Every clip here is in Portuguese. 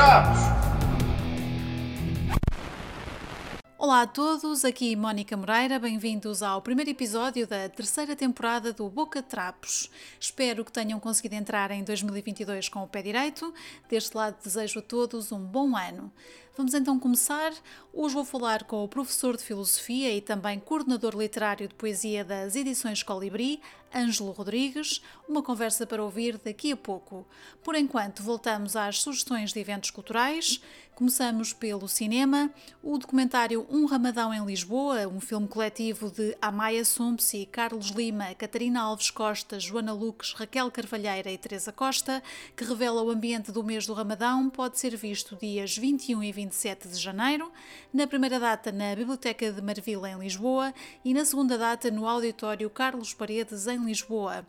Trapos! Olá a todos, aqui Mónica Moreira, bem-vindos ao primeiro episódio da terceira temporada do Boca Trapos. Espero que tenham conseguido entrar em 2022 com o pé direito. Deste lado desejo a todos um bom ano. Vamos então começar. Hoje vou falar com o professor de Filosofia e também coordenador literário de poesia das edições Colibri, Ângelo Rodrigues, uma conversa para ouvir daqui a pouco. Por enquanto, voltamos às sugestões de eventos culturais. Começamos pelo cinema, o documentário Um Ramadão em Lisboa, um filme coletivo de Amaya Sumpsi, Carlos Lima, Catarina Alves Costa, Joana Lucas, Raquel Carvalheira e Teresa Costa, que revela o ambiente do mês do Ramadão, pode ser visto dias 21 e 27 de janeiro, na primeira data na Biblioteca de Marvila em Lisboa e na segunda data no Auditório Carlos Paredes em Lisboa.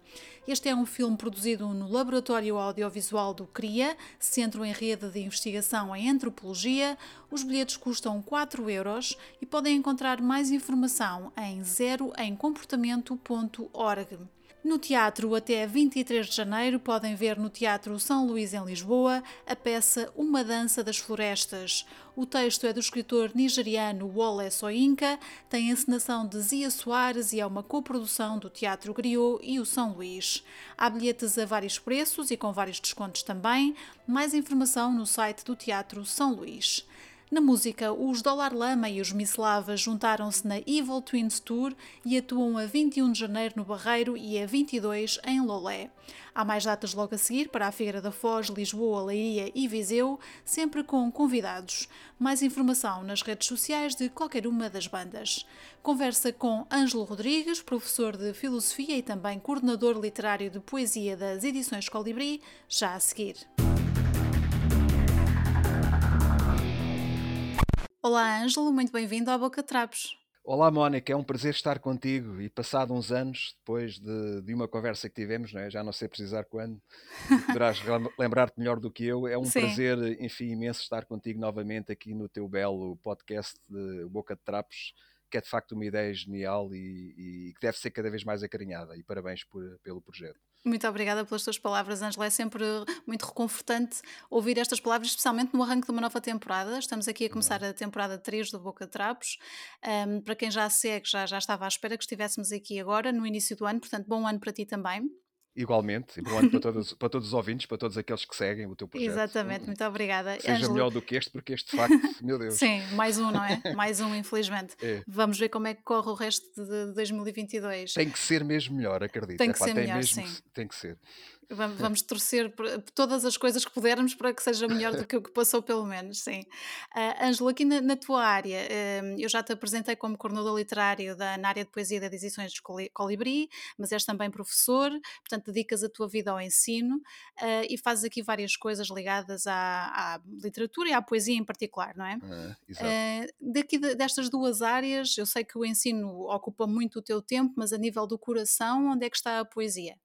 Este é um filme produzido no Laboratório Audiovisual do CRIA, Centro em Rede de Investigação em Antropologia. Os bilhetes custam 4 euros e podem encontrar mais informação em zeroemcomportamento.org. No teatro, até 23 de janeiro, podem ver no Teatro São Luís, em Lisboa, a peça Uma Dança das Florestas. O texto é do escritor nigeriano Wole Soyinka, tem encenação de Zia Soares e é uma coprodução do Teatro Griot e o São Luís. Há bilhetes a vários preços e com vários descontos também. Mais informação no site do Teatro São Luís. Na música, os Dollar Lama e os Mislava juntaram-se na Evil Twins Tour e atuam a 21 de janeiro no Barreiro e a 22 em Lolé. Há mais datas logo a seguir para a Figueira da Foz, Lisboa, Leiria e Viseu, sempre com convidados. Mais informação nas redes sociais de qualquer uma das bandas. Conversa com Ângelo Rodrigues, professor de Filosofia e também coordenador literário de poesia das edições Colibri, já a seguir. Olá, Ângelo, muito bem-vindo à Boca Trapos. Olá, Mónica, é um prazer estar contigo e passado uns anos, depois de, de uma conversa que tivemos, não é? já não sei precisar quando, poderás lembrar-te melhor do que eu. É um Sim. prazer, enfim, imenso estar contigo novamente aqui no teu belo podcast de Boca de Trapos, que é de facto uma ideia genial e, e que deve ser cada vez mais acarinhada. E parabéns por, pelo projeto. Muito obrigada pelas tuas palavras, Angela. É sempre muito reconfortante ouvir estas palavras, especialmente no arranque de uma nova temporada. Estamos aqui a começar a temporada 3 do Boca de Trapos. Um, para quem já segue, já, já estava à espera que estivéssemos aqui agora, no início do ano, portanto, bom ano para ti também. Igualmente, e bom ano para todos, para todos os ouvintes, para todos aqueles que seguem o teu projeto. Exatamente, muito obrigada. Seja Angela... melhor do que este, porque este, de facto, meu Deus. Sim, mais um, não é? Mais um, infelizmente. É. Vamos ver como é que corre o resto de 2022. Tem que ser mesmo melhor, acredito. Tem que Epá, ser melhor, mesmo, sim. Tem que ser. Vamos, vamos torcer por todas as coisas que pudermos para que seja melhor do que o que passou, pelo menos, sim. Uh, Ângelo, aqui na, na, tua área, uh, eu já te apresentei como coordenador literário da, na área de poesia das edições de Colibri, mas és também professor, portanto dedicas a tua vida ao ensino uh, e fazes aqui várias coisas ligadas à, à, literatura e à poesia em particular, não é? Ah, exato. daqui de, destas duas áreas, eu sei que o ensino ocupa muito o teu tempo, mas a nível do coração, onde é que está a poesia?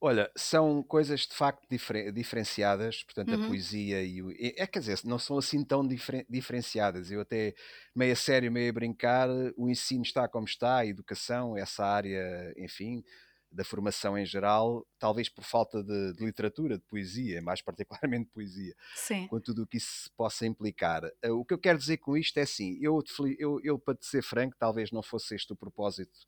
Olha, são coisas de facto difer diferenciadas, portanto, uhum. a poesia e o. É, quer dizer, não são assim tão difer diferenciadas. Eu até, meio a sério, meio a brincar, o ensino está como está, a educação, essa área, enfim, da formação em geral, talvez por falta de, de literatura, de poesia, mais particularmente poesia, Sim. com tudo o que isso possa implicar. Eh, o que eu quero dizer com isto é assim: eu, eu, eu para te ser franco, talvez não fosse este o propósito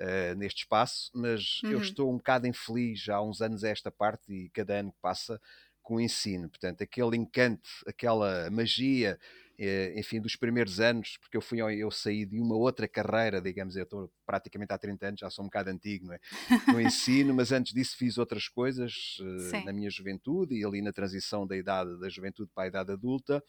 uh, neste espaço, mas uhum. eu estou um bocado infeliz há uns anos a esta parte e cada ano que passa com o ensino. Portanto, aquele encanto, aquela magia, eh, enfim, dos primeiros anos, porque eu fui eu saí de uma outra carreira, digamos, eu estou praticamente há 30 anos, já sou um bocado antigo, não é? No ensino, mas antes disso fiz outras coisas uh, na minha juventude e ali na transição da idade da juventude para a idade adulta.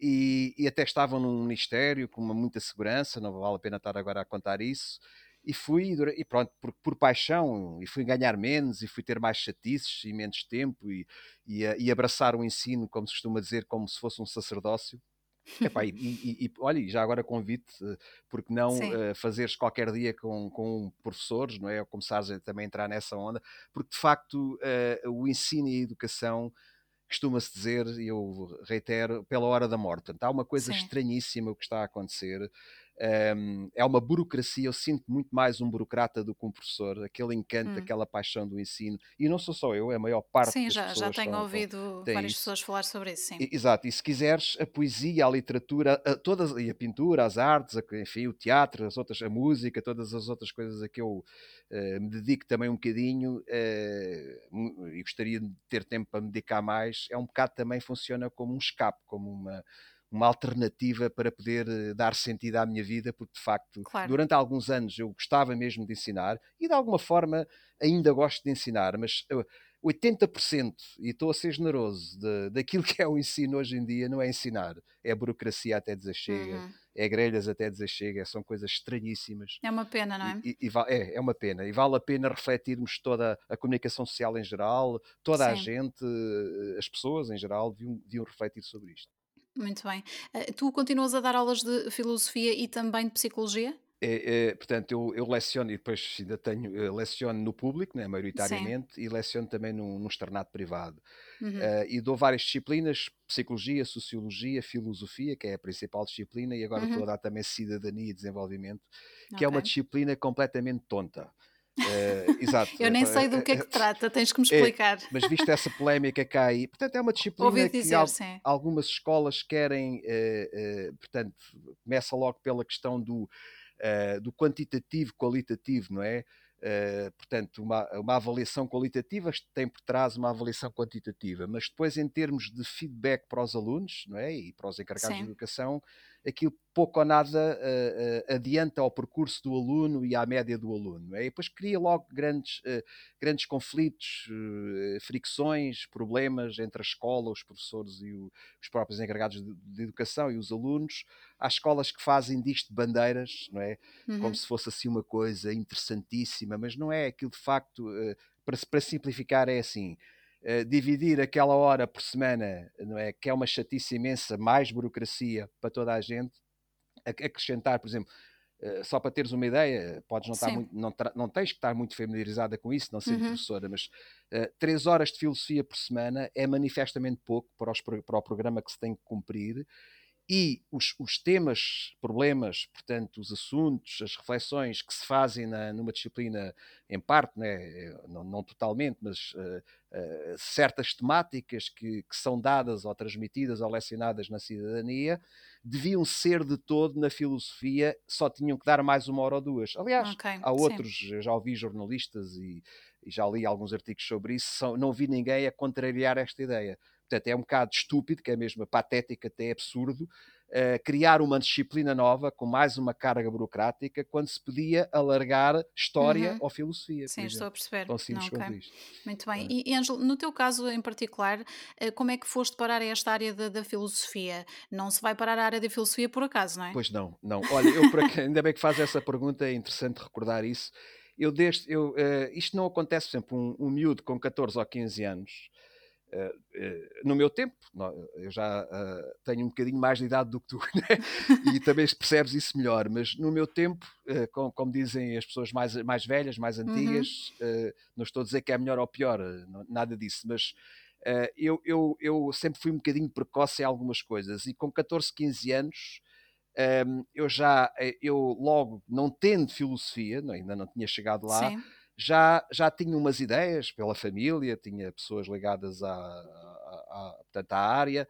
E, e até estavam num ministério com uma muita segurança, não vale a pena estar agora a contar isso, e fui, e pronto, por, por, paixão, e fui ganhar menos, e fui ter mais chatices e menos tempo, e, e, e abraçar o ensino, como se costuma dizer, como se fosse um sacerdócio. Epá, e, e, e, olha, já agora convite, eh, porque não uh, fazeres qualquer dia com, com professores, não é? Ou começares a também entrar nessa onda, porque de facto uh, o ensino e a educação costuma-se dizer, e eu reitero, pela hora da morte. Portanto, há uma coisa Sim. estranhíssima o que está a acontecer é uma burocracia, eu sinto muito mais um burocrata do que um professor, aquele encanto, hum. aquela paixão do ensino, e não sou só eu, é a maior parte sim, das já, pessoas. Sim, já tenho estão, ouvido várias isso. pessoas falar sobre isso, sim. Exato, e se quiseres, a poesia, a literatura, a, todas, e a pintura, as artes, a, enfim, o teatro, as outras, a música, todas as outras coisas a que eu uh, me dedico também um bocadinho, uh, e gostaria de ter tempo para me dedicar mais, é um bocado também funciona como um escape, como uma uma alternativa para poder eh, dar sentido à minha vida, porque de facto, claro. durante alguns anos eu gostava mesmo de ensinar e de alguma forma ainda gosto de ensinar, mas 80%, e estou a ser generoso, de, daquilo que é o ensino hoje em dia não é ensinar, é burocracia até dizer chega, uhum. é grelhas até dizer chega, são coisas estranhíssimas. É uma pena, não é? E, e, e, é, é uma pena. E vale a pena refletirmos toda a comunicação social em geral, toda Sim. a gente, eh, as pessoas em geral, deviam, deviam refletir sobre isto. Muito bem. Uh, tu continuas a dar aulas de filosofia e também de psicologia? É, é, portanto, eu, eu leciono e depois ainda tenho, leciono no público, né, maioritariamente, Sim. e leciono também num, num externato privado. Uhum. Uh, e dou várias disciplinas: psicologia, sociologia, filosofia, que é a principal disciplina, e agora uhum. estou a dar também cidadania e desenvolvimento, que okay. é uma disciplina completamente tonta. Uh, exato. Eu nem sei do que é que trata, tens que me explicar. É, mas visto essa polémica há aí, portanto, é uma disciplina dizer, que sim. algumas escolas querem, uh, uh, portanto, começa logo pela questão do, do quantitativo qualitativo, não é? Portanto, uma, uma avaliação qualitativa tem por trás uma avaliação quantitativa, mas depois, em termos de feedback para os alunos não é? e para os encarregados Sim. de educação, aquilo pouco ou nada uh, uh, adianta ao percurso do aluno e à média do aluno. É? E depois cria logo grandes, uh, grandes conflitos, fricções, problemas entre a escola, os professores e o, os próprios encarregados de, de, educação e os alunos. Há escolas que fazem disto bandeiras, não é? Uhum. Como se fosse assim uma coisa interessantíssima, mas não é. Aquilo de facto, para, para simplificar, é assim Uh, dividir aquela hora por semana, não é? Que é uma chatice imensa, mais burocracia para toda a gente. Acrescentar, por exemplo, uh, só para teres uma ideia, podes não, estar muito, não, não, tens que estar muito familiarizada com isso, não sendo uhum. professora, mas uh, três horas de filosofia por semana é manifestamente pouco para, os, para o programa que se tem que cumprir e os, os, temas, problemas, portanto, os assuntos, as reflexões que se fazem na, numa disciplina, em parte, né, eh, não, não totalmente, mas uh, uh, certas temáticas que, que, são dadas ou transmitidas ou lecionadas na cidadania, deviam ser de todo na filosofia, só tinham que dar mais uma hora ou duas. Aliás, okay, há outros, já ouvi jornalistas e, e, já li alguns artigos sobre isso, são, não vi ninguém a contrariar esta ideia. Portanto, é um bocado estúpido, que é mesmo patético, até absurdo, uh, criar uma disciplina nova com mais uma carga burocrática quando se podia alargar história uhum. ou filosofia. Sim, estou a perceber. Tão simples Não, okay. isto. Muito bem. É? E, Ângelo, no teu caso em particular, uh, como é que foste parar a esta área da, da, filosofia? Não se vai parar a área da filosofia por acaso, não é? Pois não, não. Olha, eu por aqui, ainda bem que faz essa pergunta, é interessante recordar isso. Eu desde, eu, uh, isto não acontece sempre, um, um miúdo com 14 ou 15 anos no meu tempo, eu já uh, tenho um bocadinho mais de idade do que tu, né? e também percebes isso melhor, mas no meu tempo, com, como dizem as pessoas mais, mais velhas, mais uhum. antigas, uhum. não estou a dizer que é melhor ou pior, nada disso, mas eu, eu, eu sempre fui um bocadinho precoce em algumas coisas, e com 14, 15 anos. Eu já, eu logo, não tendo filosofia, ainda não tinha chegado lá, Sim já, já tinha umas ideias pela família, tinha pessoas ligadas à, à, à, à área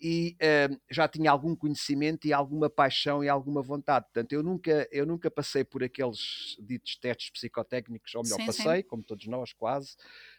e uh, já tinha algum conhecimento e alguma paixão e alguma vontade. Portanto, eu nunca, eu nunca passei por aqueles ditos testes psicotécnicos, ou melhor, sim, passei, sim. como todos nós quase,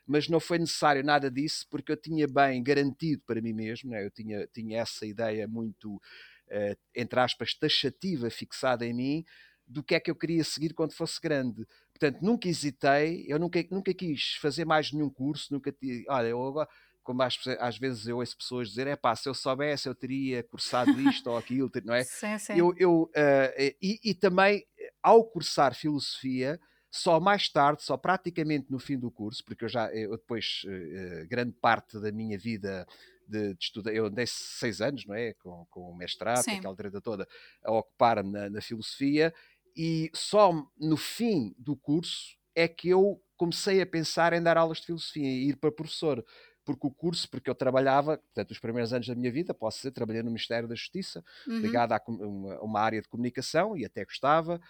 mas não foi necessário nada disso porque eu tinha bem garantido para mim mesmo, né? eu tinha, tinha essa ideia muito, uh, entre aspas, taxativa fixada em mim do que é que eu queria seguir quando fosse grande. Portanto, nunca hesitei, eu nunca, nunca quis fazer mais nenhum curso, nunca tive, olha, eu agora, como às, às, vezes eu ouço pessoas dizer, é pá, se eu soubesse eu teria cursado isto ou aquilo, não é? Sim, sim. Eu, eu, uh, e, e, também, ao cursar filosofia, só mais tarde, só praticamente no fim do curso, porque eu já, eu depois, uh, grande parte da minha vida de, de estudar, eu andei seis anos, não é? Com, com o mestrado, Sim. aquela treta toda, a ocupar-me na, na filosofia, e só no fim do curso é que eu comecei a pensar em dar aulas de filosofia e ir para professor. porque o curso, porque eu trabalhava, portanto, os primeiros anos da minha vida, posso dizer, trabalhei no Ministério da Justiça, uhum. ligado a uma, uma área de comunicação e até gostava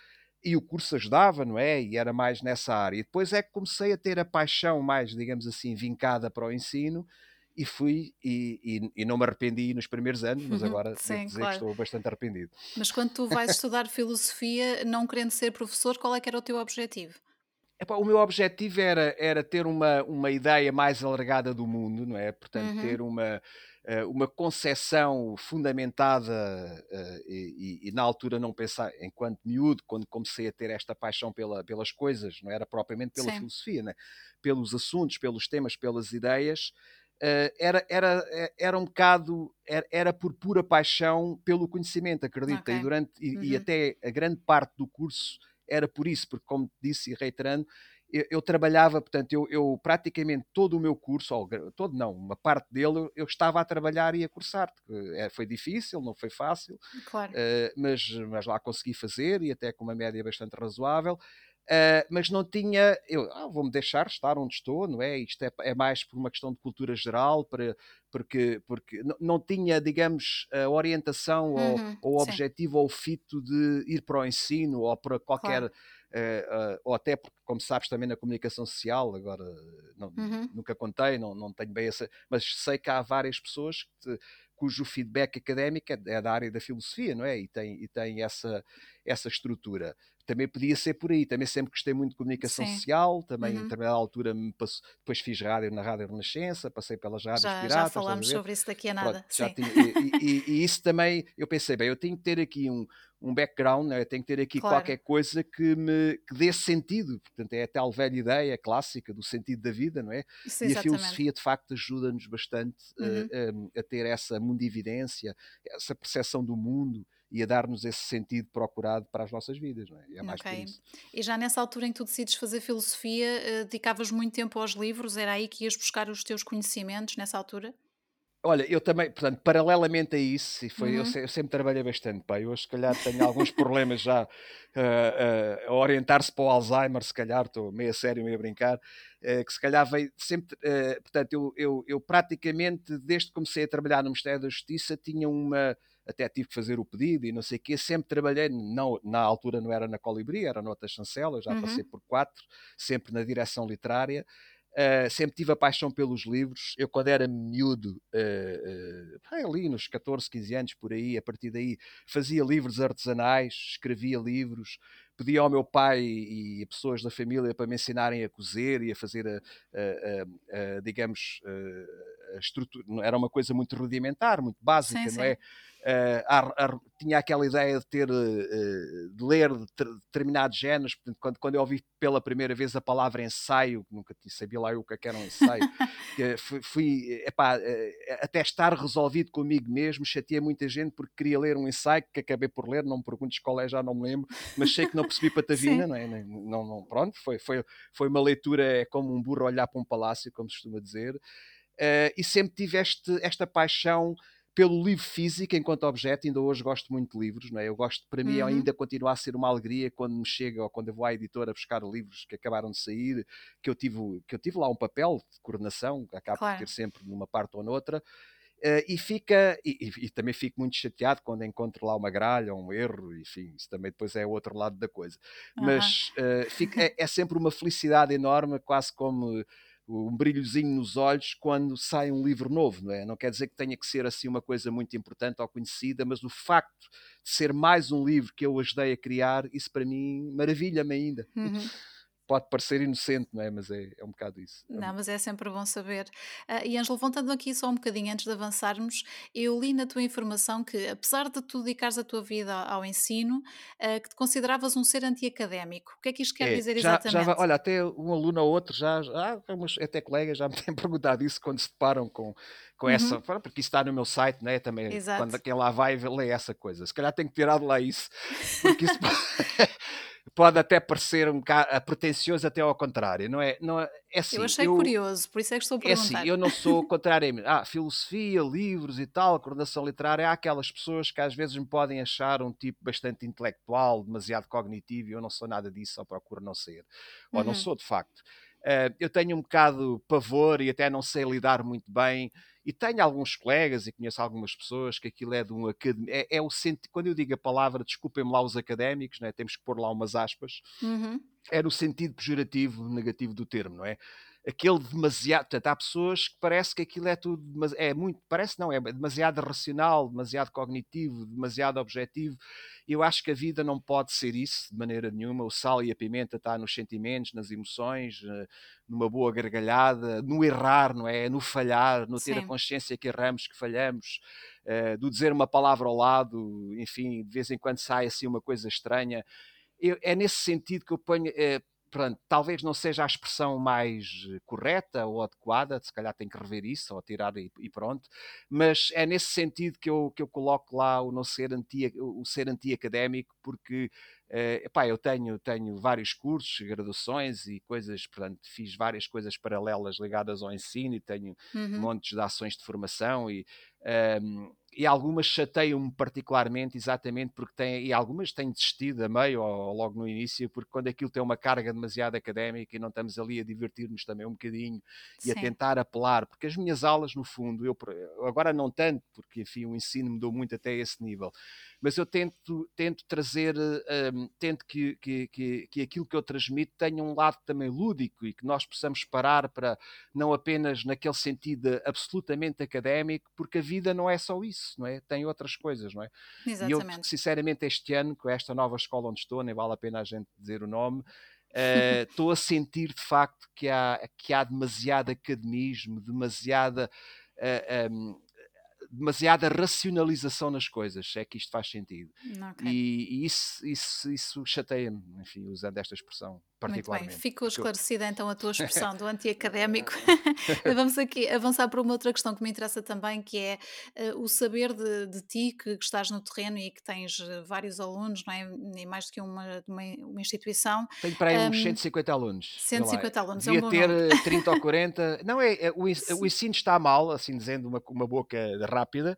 e o curso ajudava, não é? E era mais nessa área. E depois é que comecei a ter a paixão mais, digamos assim, vincada para o ensino e fui e, e, e não me arrependi nos primeiros anos, mas uhum. agora Sim, dizer claro. que estou bastante arrependido. Mas quando tu vais estudar filosofia, não querendo ser professor, qual é que era o teu objetivo? Epá, o meu objetivo era, era ter uma, uma ideia mais alargada do mundo, não é? Portanto, uhum. ter uma, eh, uma concepção fundamentada uh, e, e, e, na altura não pensar, enquanto miúdo, quando comecei a ter esta paixão pela, pelas coisas, não era propriamente pela Sim. filosofia, né? pelos assuntos, pelos temas, pelas ideias, era, era, era um bocado, era, era, por pura paixão pelo conhecimento, acredita, okay. e, durante, e, uhum. e até a grande parte do curso era por isso, porque como disse e reiterando, eu, eu, trabalhava, portanto, eu, eu, praticamente todo o meu curso, ou, todo não, uma parte dele, eu, estava a trabalhar e a cursar. É, foi difícil, não foi fácil, claro. uh, mas, mas lá consegui fazer e até com uma média bastante razoável. Uh, mas não tinha, eu ah, vou-me deixar estar onde estou, não é? Isto é, é, mais por uma questão de cultura geral, para, porque, porque não, não tinha, digamos, a orientação uhum, ou, o objetivo ou o fito de ir para o ensino ou para qualquer. Claro. Uh, uh, ou até porque, como sabes, também na comunicação social, agora não, uhum. nunca contei, não, não tenho bem essa, mas sei que há várias pessoas que, cujo feedback académico é, é da área da filosofia, não é? E tem, e tem essa, essa estrutura também podia ser por aí. Também sempre gostei muito de comunicação Sim. social, também uhum. determinada altura me passo, depois fiz rádio na Rádio Renascença, passei pelas rádios já, piratas. Já falamos sobre isso daqui a nada. Pronto, tinha, e, e, e, isso também, eu pensei, bem, eu tenho que ter aqui um, um background, né? eu tenho que ter aqui claro. qualquer coisa que me que dê sentido. Portanto, é a tal velha ideia clássica do sentido da vida, não é? Isso, e a filosofia, de facto, ajuda-nos bastante uhum. a, a, a ter essa mundividência, essa percepção do mundo e a dar-nos esse sentido procurado para as nossas vidas. Não é? é mais okay. por isso. E já nessa altura em que tu decides fazer filosofia, uh, dedicavas muito tempo aos livros? Era aí que ias buscar os teus conhecimentos nessa altura? Olha, eu também, portanto, paralelamente a isso, e foi, uhum. eu, eu, sempre trabalhei bastante, pá, eu hoje se calhar tenho alguns problemas já uh, uh, a orientar-se para o Alzheimer, se calhar, estou meio a sério, meio a brincar, uh, que se calhar veio sempre, portanto, eu, eu, eu praticamente, desde que comecei a trabalhar no Ministério da Justiça, tinha uma, até tive que fazer o pedido e não sei o quê. Sempre trabalhei, não, na altura não era na Colibri, era noutra chancela, já uhum. passei por quatro, sempre na direção literária. Uh, sempre tive a paixão pelos livros. Eu, quando era miúdo, uh, uh, ali nos 14, 15 anos, por aí, a partir daí, fazia livros artesanais, escrevia livros, pedia ao meu pai e, pessoas da família para me ensinarem a cozer e a fazer, a, a, a, digamos, a estrutura. Era uma coisa muito rudimentar, muito básica, sim, não é? Uh, tinha aquela ideia de ter uh, de ler determinados géneros, portanto, quando, quando eu ouvi pela primeira vez a palavra ensaio, nunca sabia lá eu o que, é era um ensaio, fui, fui epá, até estar resolvido comigo mesmo, chateei muita gente porque queria ler um ensaio que acabei por ler, não me perguntes qual é, já não me lembro, mas sei que não percebi patavina, não é? Não, não, pronto, foi, foi, foi uma leitura, é como um burro olhar para um palácio, como se costuma dizer, uh, e sempre tive este, esta paixão pelo livro físico enquanto objeto, ainda hoje gosto muito de livros, não é? Eu gosto, para mim, uhum. ainda continua a ser uma alegria quando me chega ou quando eu vou à editora buscar livros que acabaram de sair, que eu tive, que eu tive lá um papel de coordenação, acabo claro. de ter sempre numa parte ou noutra. Uh, e fica e, e, e, também fico muito chateado quando encontro lá uma gralha ou um erro, enfim, isso também depois é o outro lado da coisa. Uhum. Mas uh, fica, é, é, sempre uma felicidade enorme, quase como um brilhozinho nos olhos quando sai um livro novo, não é? Não quer dizer que tenha que ser assim uma coisa muito importante ou conhecida, mas o facto de ser mais um livro que eu ajudei a criar, isso para mim maravilha-me ainda. Uhum. Pode parecer inocente, não é? Mas é, é um bocado isso. É não, mas é sempre bom saber. Uh, e Ângelo, voltando aqui só um bocadinho antes de avançarmos, eu li na tua informação que, apesar de tu dedicares a tua vida ao ensino, uh, que te consideravas um ser antiacadémico. O que é que isto quer é, dizer já, exatamente? Já, olha, até um aluno ou outro, já, já até colegas já me têm perguntado isso quando se deparam com, com uhum. essa, porque isso está no meu site, né? Também, Exato. quando quem lá vai lê essa coisa. Se calhar tenho que tirar de lá isso, porque isso pode até parecer um bocado pretencioso até ao contrário, não é? Não é, é assim, eu achei eu, curioso, por isso é que estou a perguntar. É assim, eu não sou contrário ah, filosofia, livros e tal, coordenação literária, há aquelas pessoas que às vezes me podem achar um tipo bastante intelectual, demasiado cognitivo, e eu não sou nada disso, ou procuro não ser, ou uhum. não sou de facto. Uh, eu tenho um bocado pavor e até não sei lidar muito bem. E tenho alguns colegas e conheço algumas pessoas que aquilo é de um académico. É, é, o sentido, quando eu digo a palavra, desculpem-me lá os académicos, né? temos que pôr lá umas aspas, uhum. é no sentido pejorativo, negativo do termo, não é? Aquele demasiado. Portanto, há pessoas que parece que aquilo é tudo. É muito. Parece não, é demasiado racional, demasiado cognitivo, demasiado objetivo. Eu acho que a vida não pode ser isso de maneira nenhuma. O sal e a pimenta está nos sentimentos, nas emoções, eh, numa boa gargalhada, no errar, não é? No falhar, no ter Sim. a consciência que erramos, que falhamos, uh, do dizer uma palavra ao lado, enfim, de vez em quando sai assim uma coisa estranha. Eu, é nesse sentido que eu ponho. Uh, pronto, talvez não seja a expressão mais eh, correta ou adequada, se calhar tem que rever isso ou tirar e, e pronto, mas é nesse sentido que eu, que eu coloco lá o não ser anti, o ser anti-académico, porque Uh, epá, eu tenho, tenho vários cursos, graduações e coisas, portanto, fiz várias coisas paralelas ligadas ao ensino e tenho uhum. montes de ações de formação e, um, ehm, e algumas chateiam-me particularmente exatamente porque têm, e algumas têm desistido a meio ou, logo no início, porque quando aquilo tem uma carga demasiado académica e não estamos ali a divertir-nos também um bocadinho Sim. e a tentar apelar, porque as minhas aulas, no fundo, eu agora não tanto, porque enfim o ensino mudou muito até esse nível, mas eu tento, tento trazer, um, tento que, que, que, que, aquilo que eu transmito tenha um lado também lúdico e que nós possamos parar para não apenas naquele sentido absolutamente académico, porque a vida não é só isso, não é? Tem outras coisas, não é? Exatamente. E eu, sinceramente, este ano, com esta nova escola onde estou, nem vale a pena a gente dizer o nome, uh, estou a sentir de facto que há, que há demasiado academismo, demasiada. Uh, um, demasiada racionalização nas coisas, se é que isto faz sentido. Okay. E, e, isso, isso, isso chateia-me, enfim, usando esta expressão particularmente. Muito bem, ficou esclarecida então a tua expressão do anti-académico. Vamos aqui avançar para uma outra questão que me interessa também, que é uh, o saber de, de ti, que, que, estás no terreno e que tens eh, vários alunos, não é? nem mais do que uma, uma, uma instituição. Tenho para aí um, uns 150 alunos. 150 alunos, Devia é um ter número. 30 ou 40. Não, é, é o, o ensino está mal, assim dizendo uma, uma boca rápida,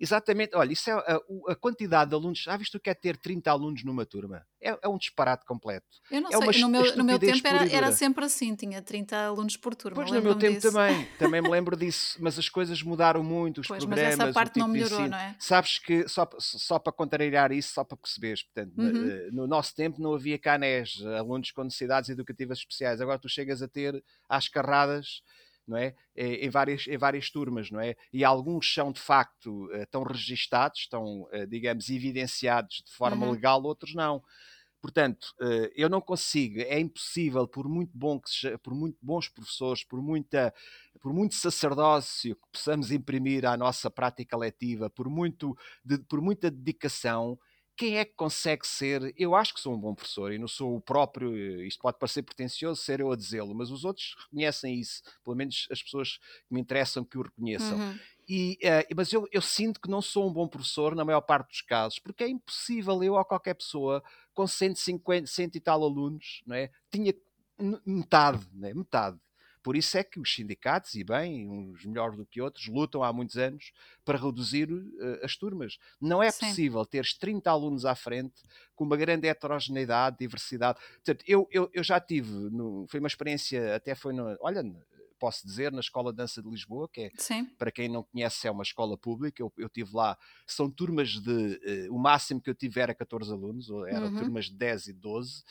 Exatamente, olha, isso é a, a, quantidade de alunos. Já visto o que é ter 30 alunos numa turma? É, é um disparate completo. Eu não é sei, no meu, no meu tempo era, era, sempre assim, tinha 30 alunos por turma. Pois no meu tempo disso. também, também me lembro disso, mas as coisas mudaram muito, os pois, programas. Mas essa parte tipo não melhorou, não é? Sabes que, só, só para contrariar isso, só para perceberes, portanto, uhum. Eh, no nosso tempo não havia canés, alunos com necessidades educativas especiais. Agora tu chegas a ter às carradas não é? Em várias, em várias turmas, não é? E alguns são de facto eh, registados, estão, eh, digamos, evidenciados de forma uhum. legal, outros não. Portanto, eh, eu não consigo, é impossível, por muito bom que seja, por muito bons professores, por muita, por muito sacerdócio que possamos imprimir à nossa prática letiva, por muito, de, por muita dedicação, quem é que consegue ser? Eu acho que sou um bom professor e não sou o próprio, isto pode parecer pretencioso ser eu a dizê-lo, mas os outros reconhecem isso, pelo menos as pessoas que me interessam que o reconheçam. Uhum. E, uh, mas eu, eu, sinto que não sou um bom professor na maior parte dos casos, porque é impossível eu ou qualquer pessoa com 150, 100 e tal alunos, não é? Tinha metade, não é? metade por isso é que os sindicatos, e bem, uns melhores do que outros, lutam há muitos anos para reduzir uh, as turmas. Não é Sim. possível teres 30 alunos à frente com uma grande heterogeneidade, diversidade. Portanto, eu, eu, eu já tive, no, foi uma experiência, até foi, no, olha, posso dizer, na Escola de Dança de Lisboa, que é, Sim. para quem não conhece, é uma escola pública. Eu, eu tive lá, são turmas de. Uh, o máximo que eu tive era 14 alunos, ou eram uhum. turmas de 10 e 12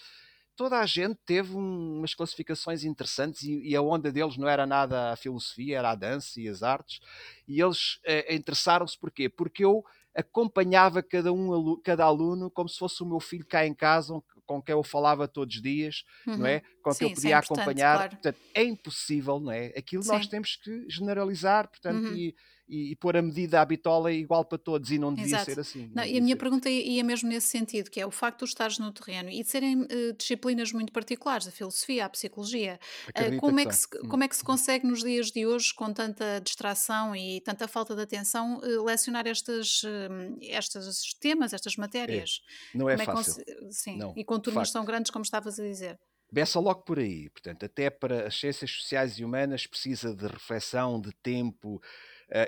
toda a gente teve um, umas classificações interessantes e, e, a onda deles não era nada a filosofia, era a dança e as artes. E eles eh, interessaram-se porquê? Porque eu acompanhava cada um cada aluno como se fosse o meu filho cá em casa, com quem eu falava todos os dias, uhum. não é? Com quem eu podia é acompanhar. Claro. Portanto, é impossível, não é? Aquilo Sim. nós temos que generalizar, portanto, uhum. e e, e pôr a medida à bitola igual para todos e não devia Exato. ser assim. Não, e a minha ser. pergunta ia mesmo nesse sentido, que é o facto de estares no terreno e de serem uh, disciplinas muito particulares, a filosofia, a psicologia, uh, como, é que se, como é que se consegue nos dias de hoje, com tanta distração e tanta falta de atenção, uh, lecionar estes, estes temas, estas matérias? É. Não é como fácil. É sim, não, e com turmas tão grandes como estavas a dizer. Começa logo por aí. Portanto, até para as ciências sociais e humanas precisa de reflexão, de tempo,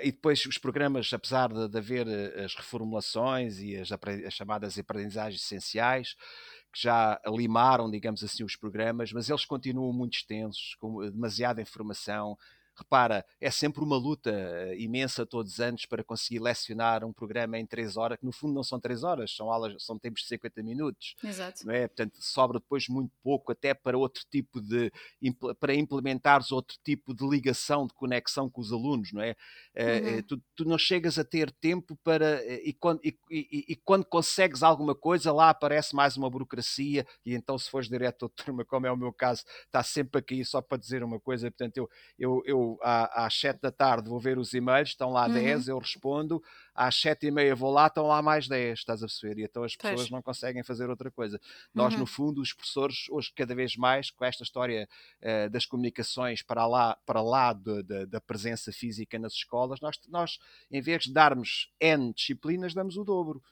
e depois os programas, apesar de, de haver eh, as reformulações e as, as, chamadas aprendizagens essenciais, que já limaram, digamos assim, os programas, mas eles continuam muito extensos, com demasiada informação, repara, é sempre uma luta eh, imensa todos os anos para conseguir lecionar um programa em 3 horas, que no fundo não são 3 horas, são aulas, são tempos de 50 minutos. Exato. Não é? Portanto, sobra depois muito pouco até para outro tipo de para implementares outro tipo de ligação, de conexão com os alunos, não é? Eh, uhum. Uh, tu, tu, não chegas a ter tempo para e quando, e, e, e, quando consegues alguma coisa, lá aparece mais uma burocracia, e então se fores direto à turma, como é o meu caso, está sempre aqui só para dizer uma coisa, portanto eu, eu, eu às 7 da tarde vou ver os e-mails, estão lá uhum. 10, eu respondo, às 7 e meia vou lá, estão lá mais 10, estás a perceber? E então as pessoas pois. não conseguem fazer outra coisa. Nós, uhum. no fundo, os professores, hoje, cada vez mais, com esta história uh, das comunicações para lá, para lá de, de, da presença física nas escolas, nós, nós, em vez de darmos N disciplinas, damos o dobro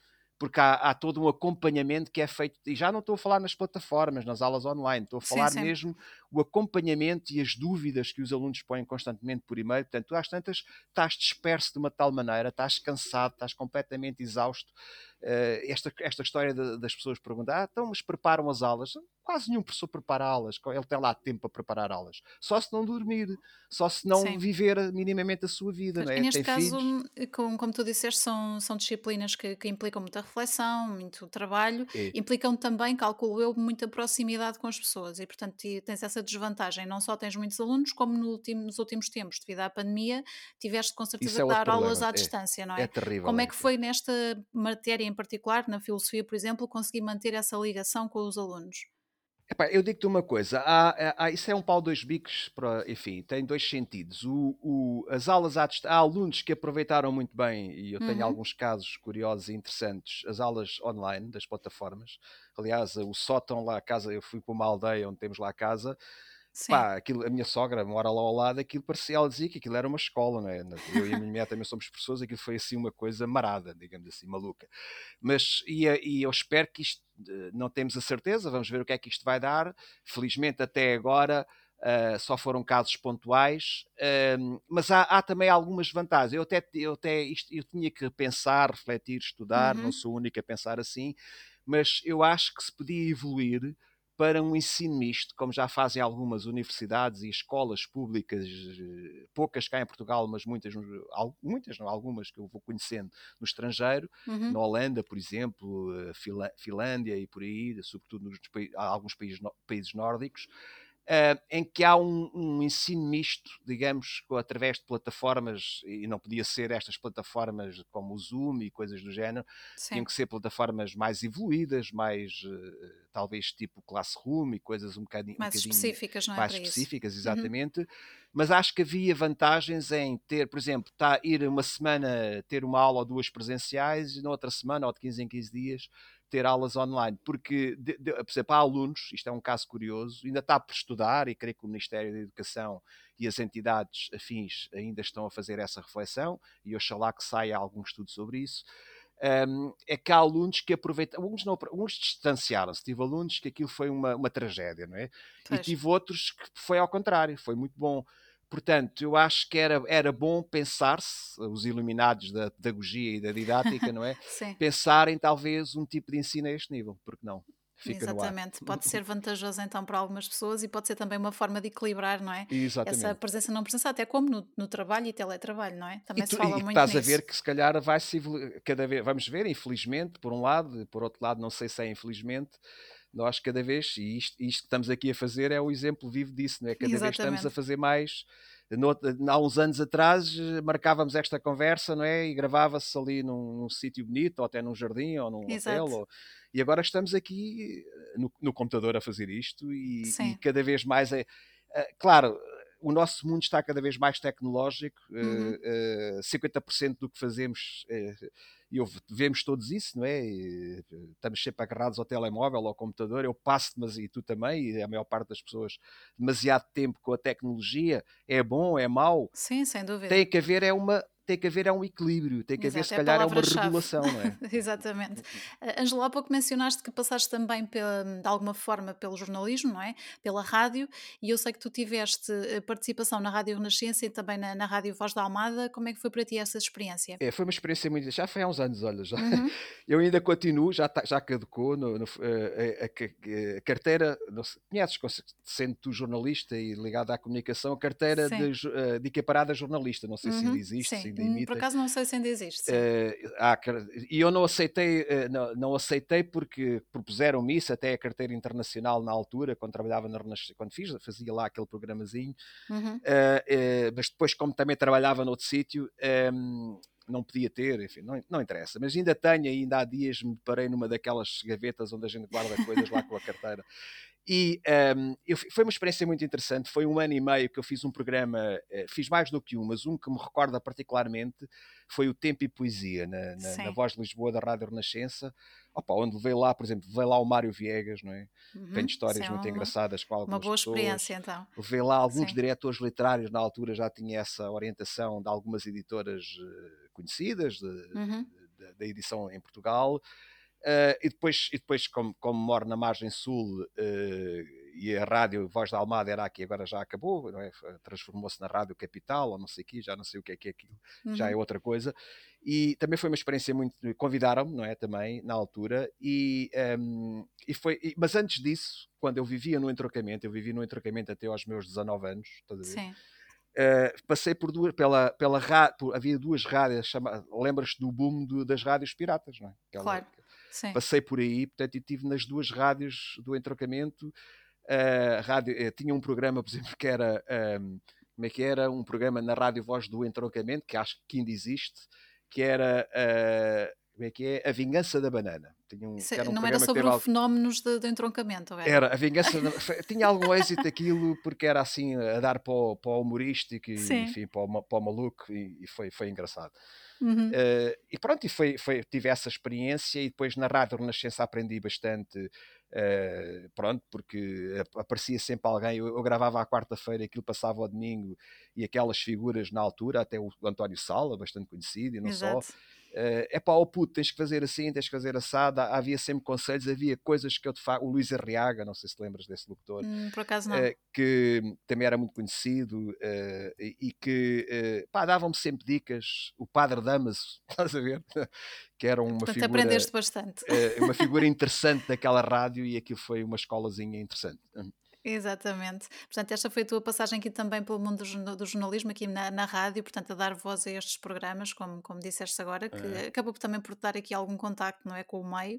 porque há, há, todo um acompanhamento que é feito, e já não estou a falar nas plataformas, nas aulas online, estou a falar sim, sim. mesmo o acompanhamento e as dúvidas que os alunos põem constantemente por e-mail. Portanto, tu às tantas estás disperso de uma tal maneira, estás cansado, estás completamente exausto. Uh, esta, esta história das pessoas perguntar, ah, então, mas preparam as aulas? Quase nenhum professor prepara aulas, ele tem lá tempo para preparar aulas. Só se não dormir, só se não Sim. viver minimamente a sua vida. Não é? neste tem caso, como, como tu disseste, são, são disciplinas que, que implicam muita reflexão, muito trabalho, é. implicam também, calculo eu, muita proximidade com as pessoas e, portanto, tens essa desvantagem. Não só tens muitos alunos, como no último, nos últimos tempos, devido à pandemia, tiveste com certeza é que dar problema. aulas à é. distância, não é? É terrível. Como é que foi nesta matéria em particular, na filosofia, por exemplo, conseguir manter essa ligação com os alunos? Epá, eu digo-te uma coisa, há, há, isso é um pau dois bicos, para, enfim, tem dois sentidos. O, o, as aulas há, há alunos que aproveitaram muito bem, e eu tenho uhum. alguns casos curiosos e interessantes, as aulas online das plataformas. Aliás, o sótão lá, a casa, eu fui para uma aldeia onde temos lá a casa, Sim. Pá, aquilo, a minha sogra mora lá ao lado, aquilo parecia, ela dizia que aquilo era uma escola, não é? Eu e a minha mulher também somos professores, aquilo foi assim uma coisa marada, digamos assim, maluca. Mas, e, e eu espero que isto, eh, não temos a certeza, vamos ver o que é que isto vai dar. Felizmente até agora uh, só foram casos pontuais, uh, mas há, há, também algumas vantagens. Eu até, eu até isto, eu tinha que pensar, refletir, estudar, uhum. não sou única a pensar assim, mas eu acho que se podia evoluir para um ensino misto, como já fazem algumas universidades e escolas públicas, eh, poucas cá em Portugal, mas muitas, muitas não, algumas que eu vou conhecendo no estrangeiro, uhum. na Holanda, por exemplo, eh, Finlândia e por aí, sobretudo nos alguns países, países nórdicos, Uh, em que há um, um, ensino misto, digamos, através de plataformas, e não podia ser estas plataformas como o Zoom e coisas do género, Sim. tinham que ser plataformas mais evoluídas, mais uh, talvez tipo Classroom e coisas um bocadinho mais um bocadinho específicas, não é? Mais específicas, isso. Uhum. exatamente. Uhum. Mas acho que havia vantagens em ter, por exemplo, tá, ir uma semana ter uma aula ou duas presenciais e na outra semana, ou de 15 em 15 dias, ter aulas online, porque, de, de, por exemplo, há alunos, isto é um caso curioso, ainda está por estudar e creio que o Ministério da Educação e as entidades afins ainda estão a fazer essa reflexão e oxalá que saia algum estudo sobre isso. Um, é que há alunos que aproveitam, alguns, não, alguns distanciaram-se, tive alunos que aquilo foi uma, uma tragédia, não é? Pois. E tive outros que foi ao contrário, foi muito bom. Portanto, eu acho que era, era bom pensar-se, os iluminados da pedagogia e da didática, não é? Pensarem talvez um tipo de ensino a este nível, porque não? Fica Exatamente, pode ser vantajoso então para algumas pessoas e pode ser também uma forma de equilibrar, não é? Exatamente. Essa presença não presença, até como no, no, trabalho e teletrabalho, não é? Também tu, se fala muito estás nisso. a ver que se calhar vai se cada vez, vamos ver, infelizmente, por um lado, por outro lado, não sei se é infelizmente, nós cada vez, e isto, isto que estamos aqui a fazer é o exemplo vivo disso, não é? Cada Exatamente. vez estamos a fazer mais. No, há uns anos atrás marcávamos esta conversa, não é? E gravava-se ali num, num sítio bonito, ou até num jardim, ou num Exato. hotel. Ou, e agora estamos aqui no, no computador a fazer isto e, e cada vez mais é. é claro, o nosso mundo está cada vez mais tecnológico, uhum. uh, uh, 50% do que fazemos uh, e vemos todos isso, não é? E estamos sempre agarrados ao telemóvel, ao computador. Eu passo, mas e tu também, e a maior parte das pessoas, demasiado tempo com a tecnologia. É bom, é mau? Sim, sem dúvida. Tem que haver é uma tem que haver é um equilíbrio, tem que Exato, haver se é calhar é uma regulação, não é? Exatamente. Uh, Angela, há pouco mencionaste que passaste também pela, de alguma forma pelo jornalismo, não é? Pela rádio, e eu sei que tu tiveste eh, participação na Rádio Renascença e também na, na Rádio Voz da Almada, como é que foi para ti essa experiência? É, foi uma experiência muito, já foi há uns anos, olha, já. Uhum. eu ainda continuo, já, tá, já caducou no, no, a, a, a, carteira, não sei, conheces, sendo tu jornalista e ligado à comunicação, a carteira de, de equiparada jornalista, não sei uhum. se ainda existe, Sim. se ainda imita. Por acaso não sei se ainda existe. Uh, há, e eu não aceitei, uh, não, não, aceitei porque propuseram-me isso, até a carteira internacional na altura, quando trabalhava na Renascença, quando fiz, fazia lá aquele programazinho, uhum. uh, mas depois como também trabalhava noutro sítio, um, ehm, não podia ter, enfim, não, não interessa. Mas ainda tenho, ainda há dias me parei numa daquelas gavetas onde a gente guarda coisas lá com a carteira. E um, eu, foi uma experiência muito interessante. Foi um ano e meio que eu fiz um programa, eh, fiz mais do que um, mas um que me recorda particularmente foi o Tempo e Poesia, na, na, na Voz de Lisboa da Rádio Renascença. Opa, onde veio lá, por exemplo, veio lá o Mário Viegas, não é? Uhum, Tem histórias muito uma, engraçadas com algumas Uma boa pessoas. experiência, então. Veio lá alguns sim. diretores literários, na altura já tinha essa orientação de algumas editoras uh, conhecidas uhum. da edição em Portugal. Uh, e depois, e depois como, como moro na margem sul uh, e a rádio Voz da Almada era aqui, agora já acabou, é? transformou-se na Rádio Capital, ou não sei o que, já não sei o que é que é aquilo, uhum. já é uhum. outra coisa. E também foi uma experiência muito. Convidaram-me, não é? Também, na altura, e, um, e foi. E, mas antes disso, quando eu vivia no entrocamento, eu vivi no entrocamento até aos meus 19 anos, estás a ver? Sim. Uh, passei por duas, pela, pela por, havia duas rádios, lembras-te do boom do, das rádios piratas, não é? Aquela, claro. Sim. Passei por aí, portanto, e estive nas duas rádios do entrocamento. Uh, rádio, uh, tinha um programa, por exemplo, que era. Um, como é que era? Um programa na Rádio Voz do Entroncamento, que acho que ainda existe, que era. Como é que é? A Vingança da Banana. Tinha um, era um não era sobre os fenómenos de, de entroncamento, era? Era, a Vingança da... Tinha algum êxito aquilo, porque era assim, a dar para o, para o humorístico e, enfim, para o, para o maluco, e, e foi, foi engraçado. Uhum. Uh, e pronto, e foi, foi, tive essa experiência e depois na Rádio Renascença aprendi bastante, uh, pronto, porque aparecia sempre alguém, eu, eu gravava à quarta-feira, aquilo passava ao domingo e aquelas figuras na altura, até o António Sala, bastante conhecido e não Exato. só, é uh, pá, oh puto, tens que fazer assim, tens que fazer assada. Havia sempre conselhos, havia coisas que eu te faço. O Luís Arriaga, não sei se lembras desse locutor, hum, por acaso não. Uh, que também era muito conhecido uh, e, que pá, davam-me sempre dicas. O Padre Damaso, estás a ver? que era uma Portanto, figura. aprendeste bastante. uma figura interessante daquela rádio e aquilo foi uma escolazinha interessante. Exatamente. Portanto, esta foi a tua passagem aqui também pelo mundo do, jornalismo, aqui na, na, rádio, portanto, a dar voz a estes programas, como, como disseste agora, que é. acabou também por dar aqui algum contacto, não é, com o meio.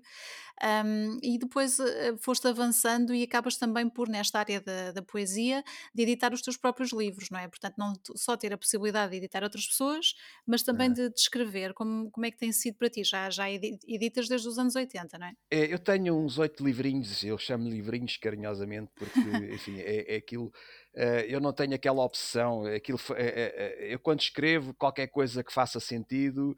Um, e depois uh, foste avançando e acabas também por, nesta área da, da, poesia, de editar os teus próprios livros, não é? Portanto, não só ter a possibilidade de editar outras pessoas, mas também é. de, de, escrever. Como, como é que tem sido para ti? Já, já editas desde os anos 80, não é? é eu tenho uns oito livrinhos, eu chamo livrinhos carinhosamente, porque enfim, é, é aquilo. Uh, eu não tenho aquela opção. Aquilo, é, é, eu, quando escrevo qualquer coisa que faça sentido,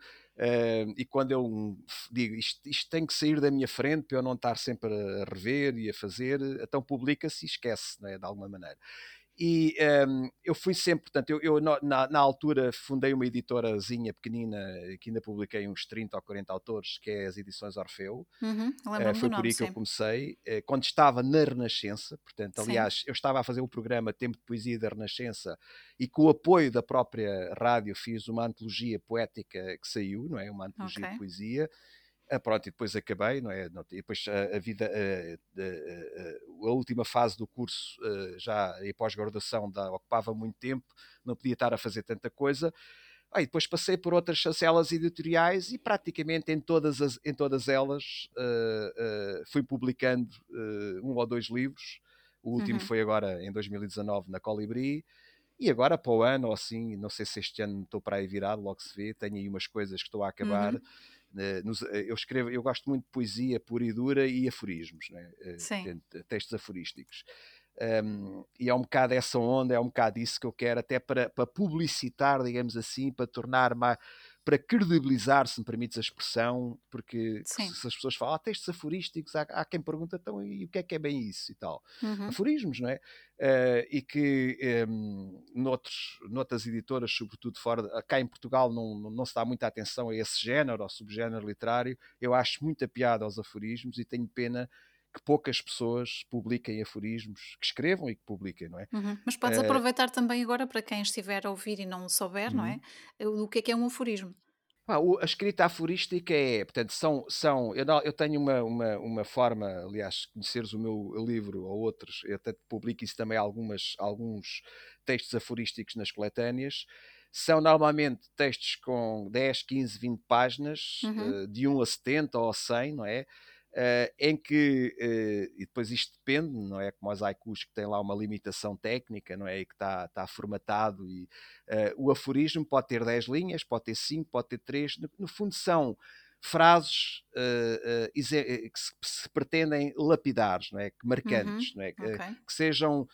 e quando eu digo isto, isto, tem que sair da minha frente para eu não estar sempre a rever e a fazer, então publica-se e esquece, né, de alguma maneira. E um, eu fui sempre, portanto, eu, eu na, na, altura fundei uma editorazinha pequenina que ainda publiquei uns 30 ou 40 autores, que é as Edições Orfeu. Uhum, uh, foi por aí que eu comecei. Uh, quando estava na Renascença, portanto, aliás, sim. eu estava a fazer o programa Tempo de Poesia da Renascença e com o apoio da própria rádio fiz uma antologia poética que saiu, não é? Uma antologia okay. de poesia ah, pronto, e depois acabei, não é? E depois a, a vida, a, a, a, última fase do curso, ah, já e pós-graduação, ocupava muito tempo, não podia estar a fazer tanta coisa. Ah, e depois passei por outras chancelas editoriais e praticamente em todas, as, em todas elas uh, uh, fui publicando uh, um ou dois livros. O último uhum. foi agora em 2019 na Colibri. E agora para o ano, ou assim, não sei se este ano estou para aí virado, logo se vê, tenho aí umas coisas que estou a acabar. Uhum eu escrevo, eu gosto muito de poesia pura e dura e aforismos, né? Eh, textos aforísticos. Um, e é um bocado essa onda, é um bocado isso que eu quero, até para, para publicitar, digamos assim, para tornar mais, para credibilizar, se me permites a expressão, porque se, se as pessoas falam ah, textos aforísticos, há, há, quem pergunta então e o que é que é bem isso e tal. Uhum. Aforismos, não é? Uh, e que um, noutros, noutras editoras, sobretudo fora, cá em Portugal, não, não se dá muita atenção a esse género, ao subgénero literário. Eu acho muita piada aos aforismos e tenho pena que poucas pessoas publiquem aforismos, que escrevam e que publiquem, não é? Uhum. Mas podes uh, aproveitar também agora para quem estiver a ouvir e não souber, uhum. não é? Uhum. O que é que é um aforismo? Ah, a escrita aforística é, portanto, são, são eu, eu tenho uma, uma, uma forma, aliás, conheceres o meu livro ou outros, eu até publico isso também algumas, alguns textos aforísticos nas coletâneas, são normalmente textos com 10, 15, 20 páginas, uhum. uh, de 1 a 70 ou a 100, não é? Uh, em que, uh, e depois isto depende, não é como os haikus que tem lá uma limitação técnica, não é? E que está tá formatado e uh, o aforismo pode ter 10 linhas, pode ter 5, pode ter 3, no, no fundo são frases que se, se, pretendem lapidares, não é? Que marcantes, uhum, não é? Okay. que sejam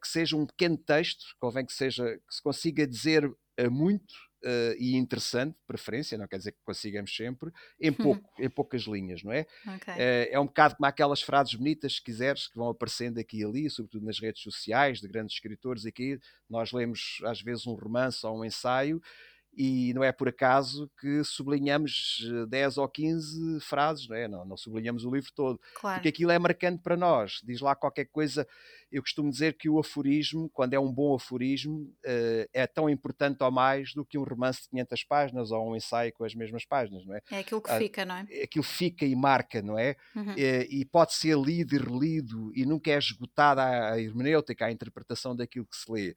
que seja um pequeno texto, convém que seja que se consiga dizer muito uh, e interessante, de preferência, não quer dizer que consigamos sempre, em, pouco, em poucas linhas, não é? Okay. Uh, é um bocado como aquelas frases bonitas, se quiseres, que vão aparecendo aqui e ali, sobretudo nas redes sociais, de grandes escritores aqui. Nós lemos às vezes um romance ou um ensaio e não é por acaso que sublinhamos 10 eh, ou 15 frases, não é? Não, não sublinhamos o livro todo, claro. porque aquilo é marcante para nós. Diz lá qualquer coisa. Eu costumo dizer que o aforismo, quando é um bom aforismo, eh, é tão importante ou mais do que um romance de 500 páginas ou um ensaio com as mesmas páginas, não é? É aquilo que ah, fica, não é? Aquilo fica e marca, não é? Uhum. Eh, e pode ser lido e relido e nunca é esgotada a hermenêutica, a interpretação daquilo que se lê.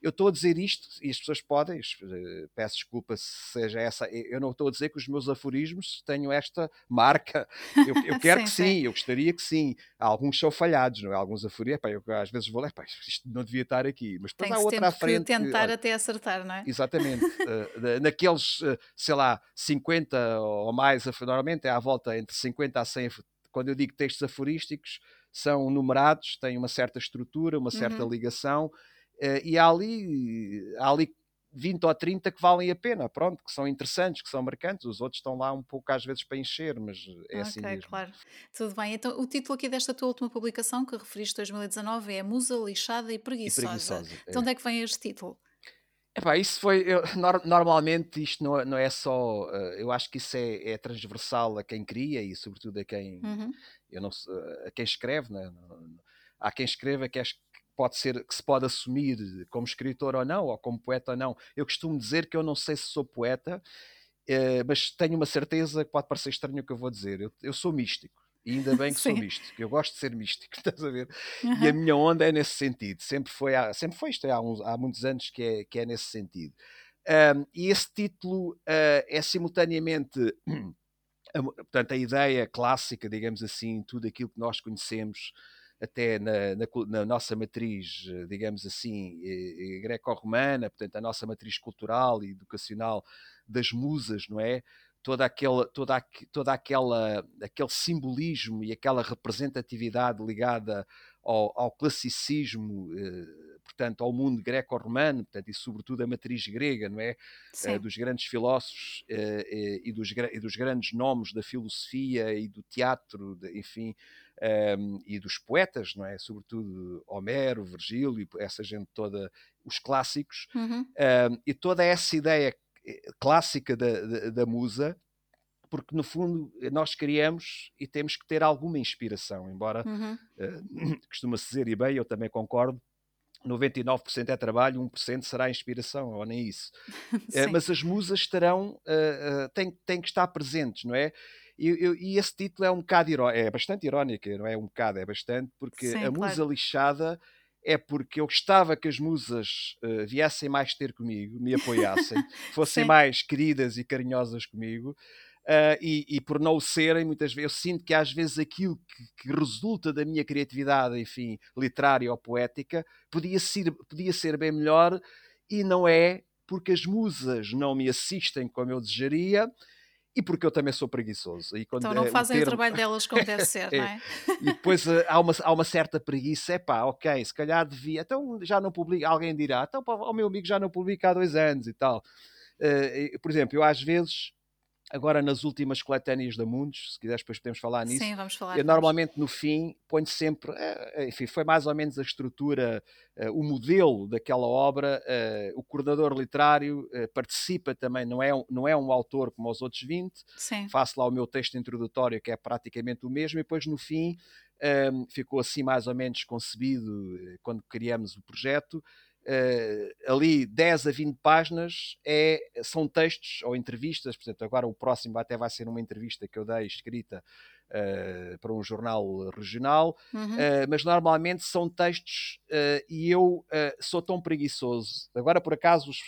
Eu estou a dizer isto, e as pessoas podem, eh, peço desculpa se seja essa, eu não estou a dizer que os meus aforismos tenham esta marca. Eu, eu quero sim, que sim, sim, eu gostaria que sim. Alguns são falhados, não é? Alguns aforismos, eu às vezes vou ler, isto não devia estar aqui, mas depois Tem há outra à frente. Que tentar que, até acertar, não é? Exatamente. uh, naqueles, uh, sei lá, 50 ou mais, normalmente é à volta entre 50 a 100, quando eu digo textos aforísticos, são numerados, têm uma certa estrutura, uma certa uhum. ligação e há ali, há ali 20 ou 30 que valem a pena, pronto, que são interessantes, que são marcantes, os outros estão lá um pouco às vezes para encher, mas é assim mesmo. claro. Tudo bem, então o título aqui desta tua última publicação que referiste 2019 é Musa lixada e preguiçosa. E preguiçosa é. Então onde é que vem este título? Epá, isso foi. Eu, normalmente isto não, é, não é só. Uh, eu acho que isso é, é, transversal a quem cria e, sobretudo, a quem. Uhum. Eu não, a quem escreve. Né? Há quem escreva que, pode ser que se pode assumir como escritor ou não, ou como poeta ou não. Eu costumo dizer que eu não sei se sou poeta, eh, mas tenho uma certeza que pode parecer estranho o que eu vou dizer. Eu, eu sou místico. E ainda bem que Sim. sou místico, eu gosto de ser místico, estás a ver? Uhum. E a minha onda é nesse sentido, sempre foi, sempre foi isto, é, há, uns, há muitos anos que é, que é nesse sentido. Um, e esse título uh, é simultaneamente, portanto, a ideia clássica, digamos assim, tudo aquilo que nós conhecemos até na, na, na, nossa matriz, eh, digamos assim, greco-romana, portanto, a nossa matriz cultural e educacional das musas, não é? Toda aquela, toda, toda aquela, aquele simbolismo e aquela representatividade ligada ao, ao classicismo, eh, portanto, ao mundo greco-romano, portanto, e sobretudo a matriz grega, não é? Eh, dos grandes filósofos e, dos, e dos grandes nomes da filosofia e do teatro, de, enfim, um, e dos poetas, não é? Sobretudo Homero, Virgílio, essa gente toda, os clássicos, uhum. um, e toda essa ideia eh, clássica da, da, da, musa, porque no fundo nós criamos e temos que ter alguma inspiração, embora uhum. uh, costuma-se dizer, e bem, eu também concordo, 99% é trabalho, 1% será inspiração, ou nem isso. uh, mas as musas estarão, uh, têm, têm que estar presentes, não é? E, eu, e, esse título é um bocado irónico, é bastante irónico, não é um bocado, é bastante, porque Sim, a musa claro. lixada é porque eu gostava que as musas uh, viessem mais ter comigo, me apoiassem, fossem mais queridas e carinhosas comigo. Uh, e, e, por não o serem, muitas vezes, eu sinto que às vezes aquilo que, que, resulta da minha criatividade, enfim, literária ou poética, podia ser, podia ser bem melhor e não é porque as musas não me assistem como eu desejaria e porque eu também sou preguiçoso. E quando, então não fazem o, termo... o, trabalho delas como deve ser, é. não é? E depois uh, há, uma, há uma certa preguiça, é pá, ok, se calhar devia, então já não publica, alguém dirá, então pá, o meu amigo já não publica há dois anos e tal. por exemplo, eu às vezes Agora, nas últimas coletâneas da Mundos, se quiseres, depois podemos falar nisso. Sim, vamos falar. Eu normalmente no fim ponho sempre, eh, enfim, foi mais ou menos a estrutura, eh, o modelo daquela obra. Eh, o coordenador literário participa também, não é, um, não é um autor como os outros 20. Sim. Faço lá o meu texto introdutório, que é praticamente o mesmo, e depois no fim ficou assim mais ou menos concebido quando criamos o projeto uh, ali 10 a 20 páginas é, são textos ou entrevistas, portanto, agora o próximo até vai ser uma entrevista que eu dei escrita uh, para um jornal regional, uhum. uh, mas normalmente são textos e eu sou tão preguiçoso. Agora, por acaso, os,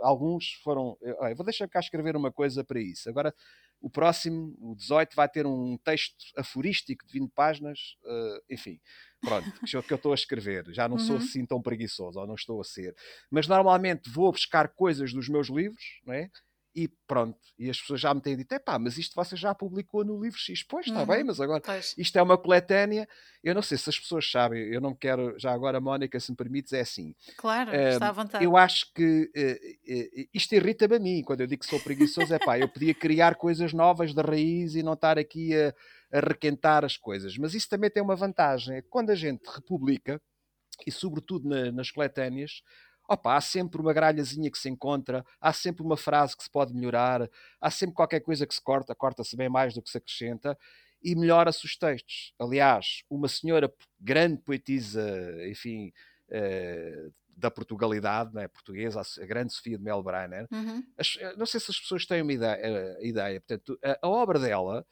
alguns foram. Eu, vou deixar cá escrever uma coisa para isso. Agora o próximo, o 18, vai ter um texto aforístico de 20 páginas, uh, enfim, pronto, que eu estou a escrever. Já não uhum. sou assim tão preguiçoso, ou não estou a ser. Mas normalmente vou buscar coisas dos meus livros, não é? E pronto. E as pessoas já me têm dito: é pá, mas isto você já publicou no livro X. Pois, está uhum. bem, mas agora pois. isto é uma coletânea. Eu não sei se as pessoas sabem, eu não quero, já agora, Mónica, se me permites, é assim. Claro, uh, está à vontade. Eu acho que uh, uh, isto irrita-me a mim, quando eu digo que sou preguiçoso, é pá, eu podia criar coisas novas de raiz e não estar aqui a, a requentar as coisas. Mas isso também tem uma vantagem: é quando a gente republica, e sobretudo na, nas coletâneas, há sempre uma gralhazinha que se encontra, há sempre uma frase que se pode melhorar, há sempre qualquer coisa que se corta, corta-se bem mais do que se acrescenta e melhora-se os textos. Aliás, uma senhora grande poetisa, enfim, uh, da Portugalidade, né, portuguesa, a grande Sofia de Melbrenner, uhum. Eh, não sei se as pessoas têm uma ideia, uh, ideia. portanto, a, a obra dela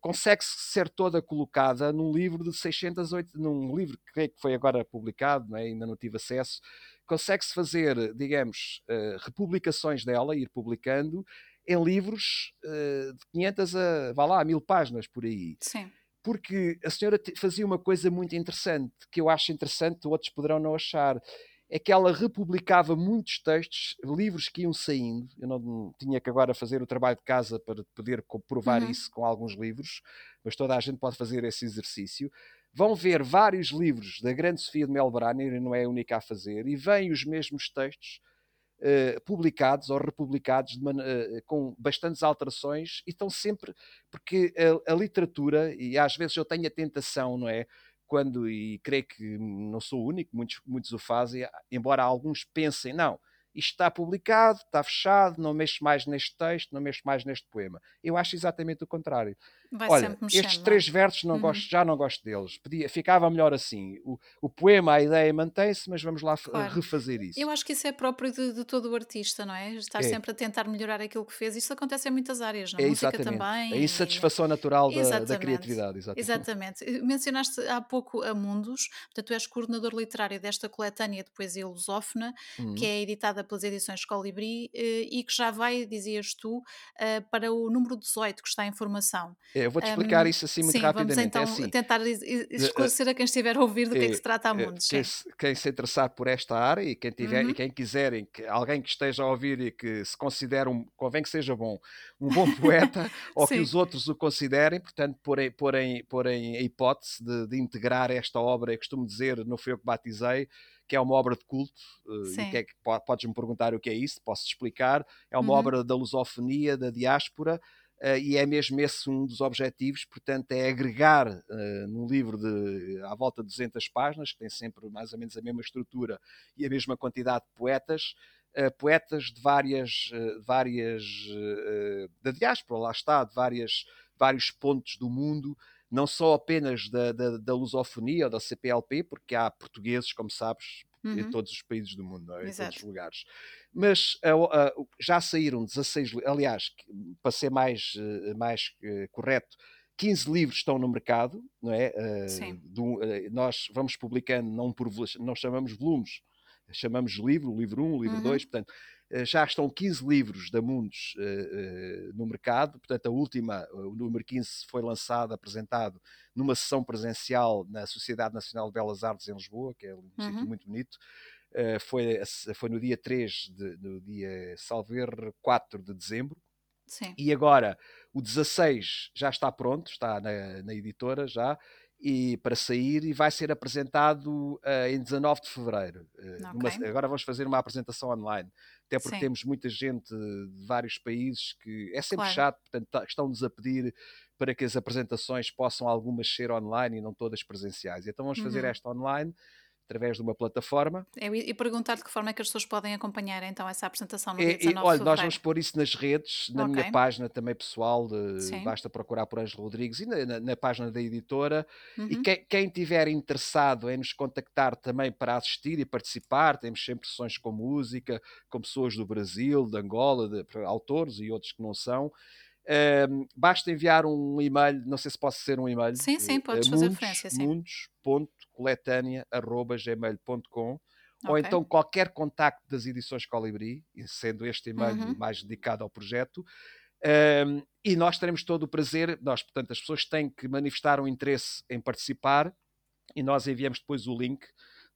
consegue ser toda colocada num livro de 608, num livro que creio que foi agora publicado, né, ainda não tive acesso, consegue-se fazer, digamos, uh, republicações dela, ir publicando, em livros uh, de 500 a, vá lá, a mil páginas por aí. Sim. Porque a senhora fazia uma coisa muito interessante, que eu acho interessante, outros poderão não achar, é que ela republicava muitos textos, livros que iam saindo. Eu não tinha que agora fazer o trabalho de casa para poder comprovar uhum. isso com alguns livros, mas toda a gente pode fazer esse exercício vão ver vários livros da grande Sofia de Melbrenner, e não é a única a fazer, e vêm os mesmos textos uh, publicados ou republicados uh, com bastantes alterações, e estão sempre, porque a, a, literatura, e às vezes eu tenho a tentação, não é? Quando, e creio que não sou o único, muitos, muitos o fazem, embora alguns pensem, não, isto está publicado, está fechado, não mexo mais neste texto, não mexo mais neste poema. Eu acho exatamente o contrário. Vai Olha, estes é? três versos não uhum. gosto, já não gosto deles. Podia, ficava melhor assim. O, o poema, a ideia mantém-se, mas vamos lá claro. refazer isso. Eu acho que isso é próprio de, de todo o artista, não é? Estar é. sempre a tentar melhorar aquilo que fez. Isso acontece em muitas áreas, na é, música exatamente. também. A insatisfação natural da, da, criatividade. Exatamente. exatamente. Mencionaste há pouco a Mundos, portanto, tu és coordenador literário desta coletânea de poesia lusófona, uhum. que é editada pelas edições Colibri eh, e que já vai, dizias tu, eh, para o número 18 que está em formação. É, eu vou-te explicar um, isso assim muito sim, rapidamente. Vamos então é assim, tentar esclarecer a quem estiver a ouvir do que é, que se trata a Mundos. Quem, quem, se interessar por esta área e quem, tiver, uhum. e quem quiserem, que, alguém que esteja a ouvir e que se considere, um, convém que seja bom, um bom poeta, ou que os outros o considerem, portanto, porem, porem, porem a hipótese de, de integrar esta obra, eu costumo dizer, não foi eu que batizei, que é uma obra de culto, uh, e que é que podes-me perguntar o que é isso, posso explicar. É uma uhum. obra da lusofonia, da diáspora, e é mesmo esse um dos objetivos, portanto, é agregar uh, num livro de à volta de 200 páginas, que tem sempre mais ou menos a mesma estrutura e a mesma quantidade de poetas, uh, poetas de várias, várias da diáspora, lá está, de várias, vários pontos do mundo, não só apenas da, da, da lusofonia ou da CPLP, porque há portugueses, como sabes, uhum. em todos os países do mundo, é? em todos os lugares. Mas uh, uh, já saíram 16, aliás, para ser mais, uh, mais correto, 15 livros estão no mercado, não é? Do, nós vamos publicando, não, por, não chamamos volumes, chamamos livro, livro 1, livro uhum. 2, portanto, já estão 15 livros da Mundos uh, uh, no mercado, portanto a última, o número 15 foi lançado, apresentado numa sessão presencial na Sociedade Nacional de Belas Artes em Lisboa, que é um uhum. sítio muito bonito, foi, foi no dia 3, de, no dia, salver 4 de dezembro, Sim. e agora o 16 já está pronto, está na, na editora já, e para sair e vai ser apresentado uh, em 19 de fevereiro. Uh, okay. agora vamos fazer uma apresentação online, até porque Sim. temos muita gente de vários países que é sempre claro. chato, portanto tá, estão-nos a pedir para que as apresentações possam algumas ser online e não todas presenciais. Então vamos fazer uhum. esta online através de uma plataforma. E perguntar de que forma é que as pessoas podem acompanhar então essa apresentação no dia 19 e, olha, nós vamos pôr isso nas redes, na okay. minha página também pessoal, de, basta procurar por Ângelo Rodrigues e na, na, na página da editora. Uhum. E quem, quem tiver interessado em nos contactar também para assistir e participar, temos sempre sessões com música, com pessoas do Brasil, de Angola, de, autores e outros que não são. Um, basta enviar um e-mail, não sei se posso ser um e-mail. Sim, sim, podes uh, fazer referência. Sim. mundos.coletânea.gmail.com okay. ou então qualquer contacto das edições Colibri, sendo este e-mail uhum. mais dedicado ao projeto. Um, e nós teremos todo o prazer, nós, portanto, as pessoas têm que manifestar um interesse em participar e nós enviamos depois o link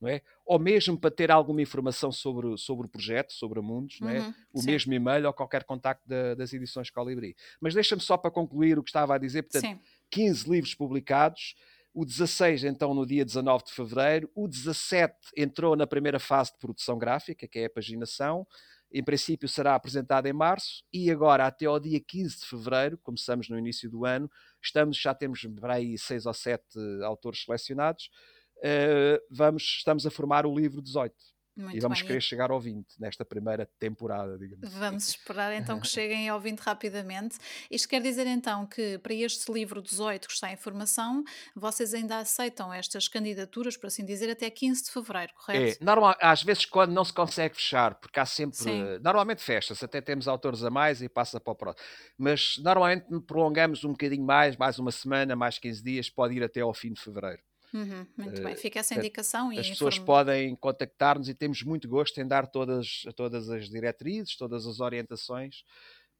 não é? Ou mesmo para ter alguma informação sobre, sobre o projeto, sobre a Mundos, não é? Uhum, o sim. mesmo e-mail ou qualquer contacto da, das edições Colibri. Mas deixa-me só para concluir o que estava a dizer, portanto, sim. 15 livros publicados, o 16 então no dia 19 de fevereiro, o 17 entrou na primeira fase de produção gráfica, que é a paginação, em princípio será apresentado em março e agora até ao dia 15 de fevereiro, começamos no início do ano, estamos, já temos para aí seis ou sete autores selecionados, uh, vamos, estamos a formar o livro 18. Muito e vamos bem. querer chegar ao 20 nesta primeira temporada, digamos. Vamos esperar então que cheguem ao 20 rapidamente. Isto quer dizer então que para este livro 18 que está em formação, vocês ainda aceitam estas candidaturas, por assim dizer, até 15 de fevereiro, correto? É, normal, às vezes quando não se consegue fechar, porque há sempre. Sim. Normalmente fecha-se, até temos autores a mais e passa para o próximo. Mas normalmente prolongamos um bocadinho mais, mais uma semana, mais 15 dias, pode ir até ao fim de fevereiro. Uhum, muito bem, fica essa indicação. As pessoas podem contactar-nos e temos muito gosto em dar todas, todas as diretrizes, todas as orientações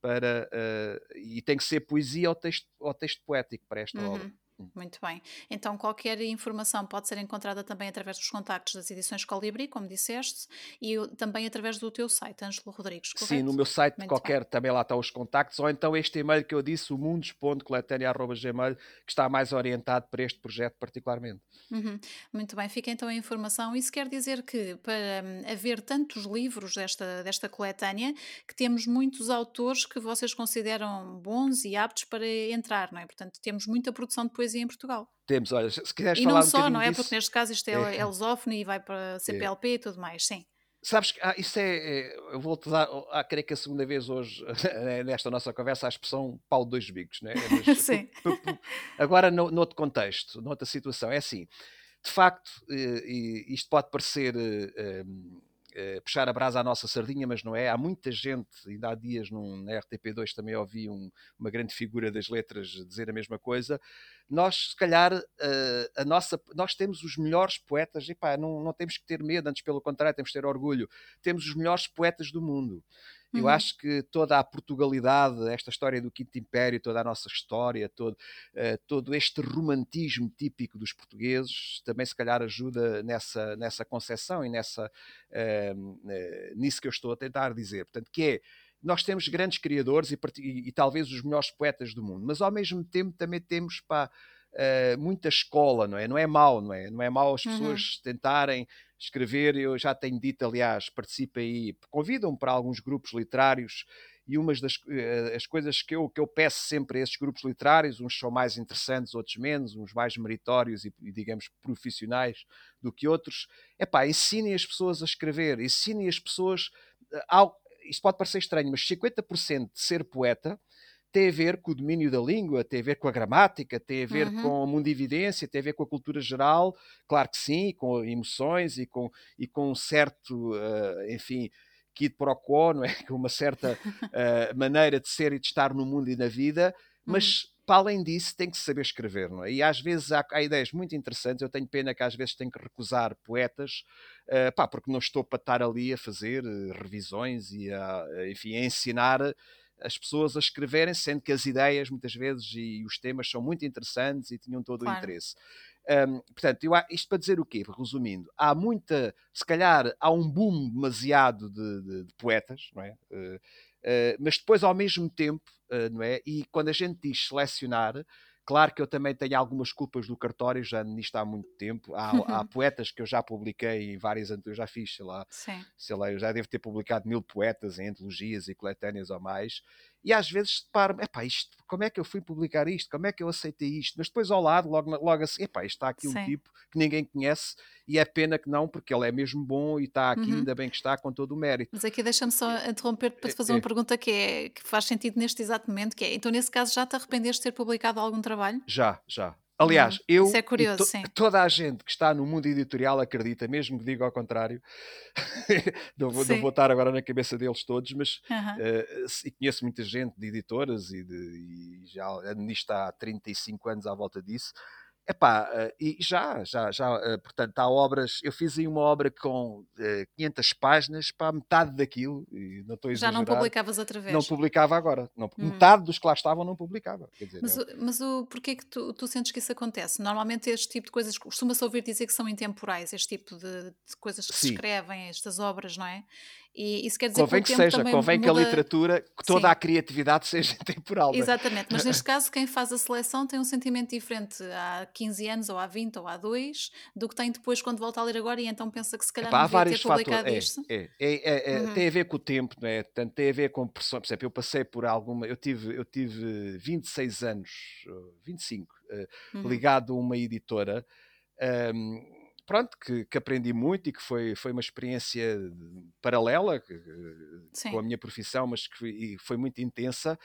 para. Uh, e tem que ser poesia ou texto, ou texto poético para esta uhum. obra. Muito bem. Então, qualquer informação pode ser encontrada também através dos contactos das edições Colibri, como disseste, e também através do teu site, Ângelo Rodrigues, correto? Sim, no meu site Muito qualquer bem. também lá estão os contactos, ou então este e-mail que eu disse, o mundos.coletânea.gmail, que está mais orientado para este projeto particularmente. Uhum. Muito bem, fica então a informação. Isso quer dizer que, para hum, haver tantos livros desta, desta coletânea, que temos muitos autores que vocês consideram bons e aptos para entrar, não é? Portanto, temos muita produção de poesia poesia em Portugal. Temos, olha, se quiseres e falar não um só, não é? Disso, porque neste caso isto é, é lusófono e vai para CPLP é. e tudo mais, sim. Sabes que ah, isso é, é. Eu vou-te dar, ah, creio que a segunda vez hoje, nesta nossa conversa, a expressão pau de dois bicos, né? Mas, Sim. Agora, no, noutro contexto, noutra situação, é assim. De facto, e, isto pode parecer. Um, uh, puxar a brasa à nossa sardinha, mas não é. Há muita gente, ainda há dias num, na RTP2 também ouvi um, uma grande figura das letras dizer a mesma coisa. Nós, se calhar, uh, a nossa, nós temos os melhores poetas, e pá, não, não temos que ter medo, antes pelo contrário, temos que ter orgulho. Temos os melhores poetas do mundo. Eu uhum. acho que toda a Portugalidade, esta história do Quinto Império, toda a nossa história, todo, uh, todo este romantismo típico dos portugueses, também se calhar ajuda nessa, nessa concepção e nessa, uh, uh, nisso que eu estou a tentar dizer. Portanto, que é, nós temos grandes criadores e, e, e, talvez os melhores poetas do mundo, mas ao mesmo tempo também temos pá, uh, muita escola, não é? Não é mau, não é? Não é mau as uhum. pessoas uhum. tentarem escrever, eu já tenho dito, aliás, participa aí, convidam-me para alguns grupos literários e umas das uh, as coisas que eu, que eu peço sempre a esses grupos literários, uns são mais interessantes, outros menos, uns mais meritórios e, e digamos, profissionais do que outros, é pá, ensinem as pessoas a escrever, ensinem as pessoas, uh, ao, isto pode parecer estranho, mas 50% de ser poeta tem a ver com o domínio da língua, tem a ver com a gramática, tem a ver uhum. com a mundividência, tem a ver com a cultura geral, claro que sim, com emoções e com, e com um certo, uh, enfim, quid pro quo, não é? Com uma certa uh, maneira de ser e de estar no mundo e na vida, mas uhum. Para além disso tem que saber escrever, não é? E às vezes há, há, ideias muito interessantes, eu tenho pena que às vezes tenho que recusar poetas, uh, pá, porque não estou para estar ali a fazer revisões e a, enfim, a ensinar as pessoas a escreverem, sendo que as ideias muitas vezes e os temas são muito interessantes e tinham todo claro. o interesse. Um, portanto, eu, isto para dizer o quê? Resumindo, há muita, se calhar há um boom demasiado de, de, de poetas, não é? Uh, uh, mas depois ao mesmo tempo, uh, não é? E quando a gente diz selecionar, Claro que eu também tenho algumas culpas do cartório, já nisto há muito tempo. Há, há poetas que eu já publiquei em várias eu já fiz, sei lá, Sim. sei lá, eu já devo ter publicado mil poetas em antologias e coletâneas ou mais, e às vezes paro, epá, isto, como é que eu fui publicar isto? Como é que eu aceitei isto? Mas depois ao lado, logo, logo assim, epá, está aqui Sim. um tipo que ninguém conhece e é pena que não, porque ele é mesmo bom e está aqui, uhum. ainda bem que está, com todo o mérito. Mas aqui deixa-me só interromper para te fazer é, uma é. pergunta que, é, que faz sentido neste exato momento, que é, então nesse caso já te arrependeste de ter publicado algum trabalho? Já, já. Aliás, hum, eu é curioso, to, toda a gente que está no mundo editorial acredita, mesmo que diga ao contrário, não, vou, não, vou, estar agora na cabeça deles todos, mas uh, conheço muita gente de editoras e, de, e já nisto há 35 anos à volta disso, Epá, eh, e já, já, já, eh, portanto, há obras, eu fiz aí uma obra com uh, eh, 500 páginas, para metade daquilo, e não estou a Já não publicavas outra vez? Não publicava agora, não, hum. metade dos que lá estavam não publicava. Dizer, mas, eu... mas o, porquê que tu, tu sentes que isso acontece? Normalmente este tipo de coisas, costuma-se ouvir dizer que são intemporais, este tipo de, de coisas que Sim. se escrevem, estas obras, não é? E isso quer dizer convém que, que seja, convém muda... que a literatura, que toda Sim. a criatividade seja temporal. É? Exatamente, mas neste caso quem faz a seleção tem um sentimento diferente há 15 anos, ou há 20, ou há 2, do que tem depois quando volta a ler agora e então pensa que se calhar Epá, não devia ter publicado fatores. isto. É, é, é, é uhum. Tem a ver com o tempo, não é? Portanto, tem a ver com pressão. Por exemplo, eu passei por alguma. Eu tive, eu tive 26 anos, 25, eh, uhum. ligado a uma editora. Um, pronto, que, que, aprendi muito e que foi, foi uma experiência paralela que, com a minha profissão, mas que foi, foi muito intensa.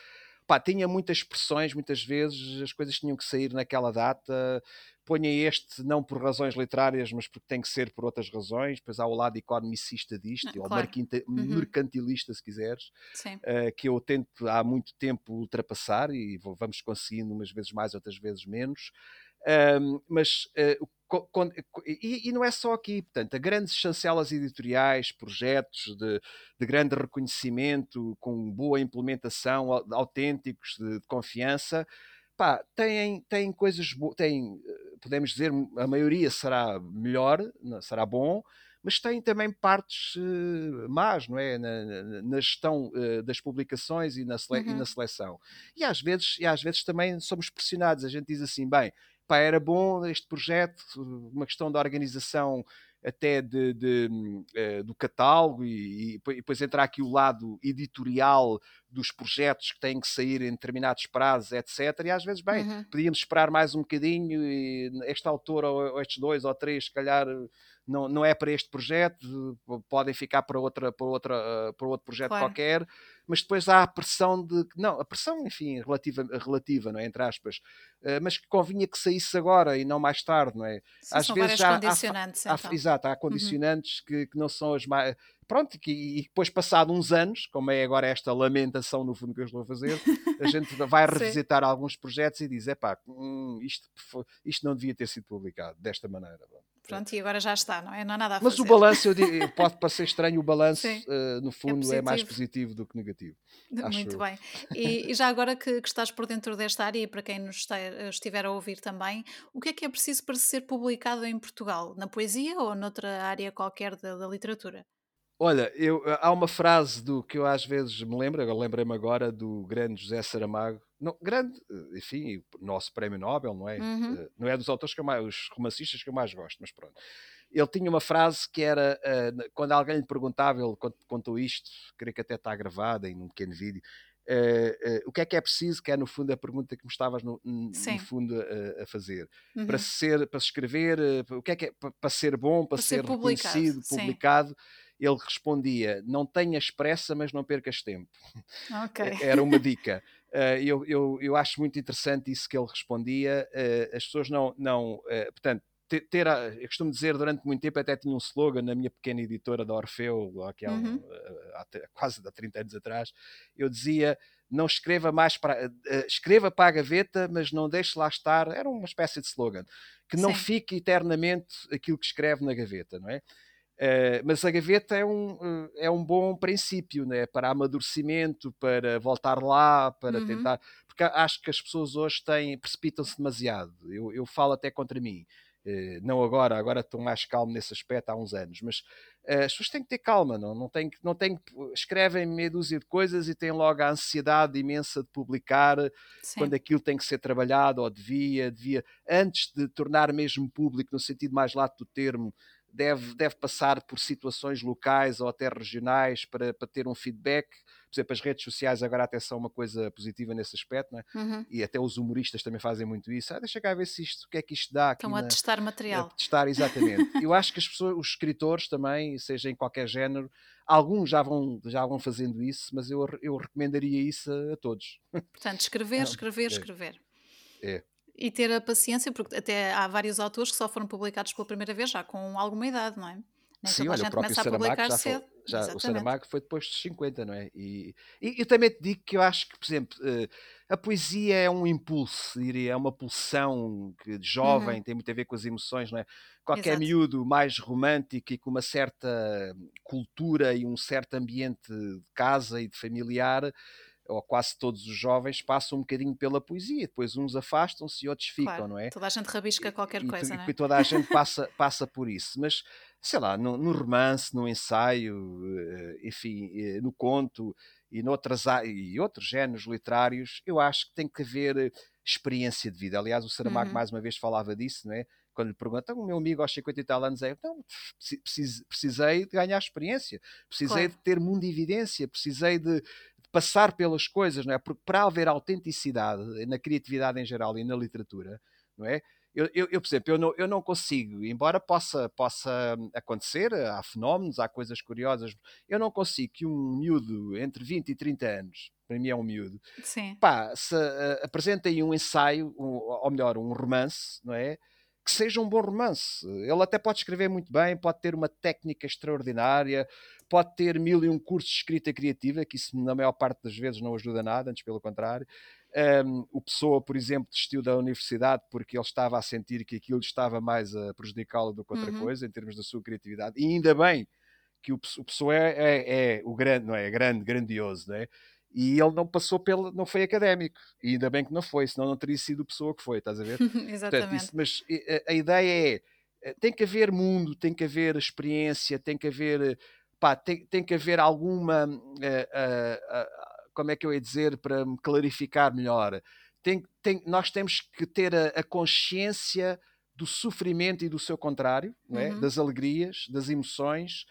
Pá, tinha muitas expressões, muitas vezes as coisas tinham que sair naquela data. Ponha este não por razões literárias, mas porque tem que ser por outras razões. Depois há o lado economicista disto, ah, ou claro. uhum. mercantilista, se quiseres, uh, que eu tento há muito tempo ultrapassar e vamos conseguindo umas vezes mais, outras vezes menos. Um, mas uh, e, e, não é só aqui, portanto, a grandes chancelas editoriais, projetos de, de grande reconhecimento, com boa implementação, autênticos, de, de confiança, pá, têm, têm coisas boas, têm, eh, podemos dizer, a maioria será melhor, será bom, mas tem também partes uh, más, não é? Na, na, na gestão uh, das publicações e na, sele uhum. e na seleção. E às, vezes, e às vezes também somos pressionados, a gente diz assim, bem, pá, era bom este projeto, uma questão da organização até de, de, uh, do catálogo e, e, depois entrar aqui o lado editorial dos projetos que têm que sair em determinados prazos, etc. E às vezes, bem, uhum. podíamos esperar mais um bocadinho e este autor ou, ou estes dois ou três, se calhar não, não é para este projeto, podem ficar para, outra, para, outra, eh, para outro projeto claro. qualquer, mas depois há a pressão de. Não, a pressão, enfim, relativa, relativa não é? entre aspas, eh, mas que convinha que saísse agora e não mais tarde, não é? Sim, Às vezes já condicionantes, há, então. há, Exato, há uhum. condicionantes uhum. que, que não são as mais pronto, e depois passado uns anos, como é agora esta lamentação no fundo que eu estou a fazer, a gente vai revisitar alguns projetos e diz, é pá, hum, isto, isto não devia ter sido publicado desta maneira. Pronto, e agora já está, não é? Não há nada a Fazer. Mas o balanço, eu digo, pode parecer estranho, o balanço, uh, no é fundo, é, é, mais positivo do que negativo. Muito bem. E, e, já agora que, que, estás por dentro desta área, e para quem nos estiver a ouvir também, o que é que é preciso para ser publicado em Portugal? Na poesia ou noutra área qualquer da, da literatura? Olha, eu, há uma frase do que eu às vezes me lembro, agora lembrei-me agora do grande José Saramago, não, grande, enfim, nosso prémio Nobel, não é? Uhum. Eh, não é dos autores que eu mais, os romancistas que eu mais gosto, mas pronto. Ele tinha uma frase que era, uh, quando alguém lhe perguntava, ele contou isto, creio que até está gravada em um pequeno vídeo, uh, uh, o que é que é preciso, que é no fundo a pergunta que me estavas no, no fundo a, a fazer. Uhum. Para ser, para se escrever, o que é que é para ser bom, para, para ser, ser publicado, reconhecido, publicado. Sim ele respondia: Não tenhas pressa, mas não percas tempo. Okay. Era uma dica. Uh, eu, eu, eu acho muito interessante isso que ele respondia. Uh, as pessoas não. não uh, portanto, ter, a, eu costumo dizer durante muito tempo, até tinha um slogan na minha pequena editora da Orfeu, aqui há, uhum. há, quase há 30 anos atrás. Eu dizia não escreva mais para escreva para a gaveta, mas não deixe lá estar. Era uma espécie de slogan que não Sim. fique eternamente aquilo que escreve na gaveta, não é? Uh, mas a gaveta é um, uh, é um bom princípio né? para amadurecimento, para voltar lá, para uhum. tentar. Porque acho que as pessoas hoje têm, precipitam-se demasiado. Eu, eu falo até contra mim. Uh, não agora, agora estou mais calmo nesse aspecto há uns anos, mas Uh, as pessoas têm que ter calma, não, não têm, não têm, escrevem meia dúzia de coisas e têm logo a ansiedade imensa de publicar Sim. quando aquilo tem que ser trabalhado ou devia, devia, antes de tornar mesmo público, no sentido mais lato do termo, deve, deve passar por situações locais ou até regionais para, para ter um feedback. Por exemplo, as redes sociais agora até são uma coisa positiva nesse aspecto, é? Uhum. e até os humoristas também fazem muito isso. Ah, deixa cá ver se isto, o que é que isto dá. Estão a testar material. A testar, exatamente. Eu acho que as pessoas, os escritores também, seja em qualquer género, alguns já vão, já vão fazendo isso, mas eu, eu recomendaria isso a, a todos. Portanto, escrever, escrever, é. escrever. É e ter a paciência, porque até há vários autores que só foram publicados pela primeira vez já com alguma idade, não é? Nem Sim, olha, o próprio Saramago já cedo. Foi, já, o Saramago foi depois dos 50, não é? E, e eu também te digo que eu acho que, por exemplo, eh, a poesia é um impulso, diria, é uma pulsão que jovem, uhum. tem muito a ver com as emoções, não é? Qualquer Exato. miúdo mais romântico e com uma certa cultura e um certo ambiente de casa e de familiar ou quase todos os jovens passam um bocadinho pela poesia, depois uns afastam-se e outros ficam, claro, não é? Toda a gente rabisca qualquer e, coisa, e, não é? toda a gente passa, passa por isso, mas sei lá, no, no romance, no ensaio, eh, enfim, eh, no conto e, noutras, e outros géneros literários, eu acho que tem que haver eh, experiência de vida. Aliás, o Saramago uhum. mais uma vez falava disso, não é? Quando lhe perguntam, o meu amigo aos 50 e tal anos é, não, precisei de ganhar experiência, precisei claro. de ter mundo evidência, precisei de, passar pelas coisas, não é? Porque para haver autenticidade na criatividade em geral e na literatura, não é? Eu, eu, eu, por exemplo, eu não, eu não consigo, embora possa, possa acontecer, há fenómenos, há coisas curiosas, eu não consigo que um miúdo entre 20 e 30 anos, para mim é um miúdo, Sim. pá, se uh, apresenta aí um ensaio, um, ou melhor, um romance, não é? Que seja um bom romance. Ele até pode escrever muito bem, pode ter uma técnica extraordinária, pode ter mil e um cursos de escrita criativa, que isso na maior parte das vezes não ajuda nada, antes pelo contrário. Um, o Pessoa, por exemplo, desistiu da universidade porque ele estava a sentir que aquilo estava mais a prejudicá-lo do que outra uhum. coisa, em termos da sua criatividade. E ainda bem que o, Pessoa é, é, é, o grande, não é? é grande, grandioso, não é? E ele não passou pela, não foi académico, e ainda bem que não foi, senão não teria sido a pessoa que foi, estás a ver? Exatamente. Portanto, isso, mas a, a, ideia é, eh, tem que haver mundo, tem que haver experiência, tem que haver, pá, tem, tem que haver alguma, uh, uh, uh, como é que eu ia dizer, para me clarificar melhor, tem, tem, nós temos que ter a, a consciência do sofrimento e do seu contrário, é? uhum. das alegrias, das emoções,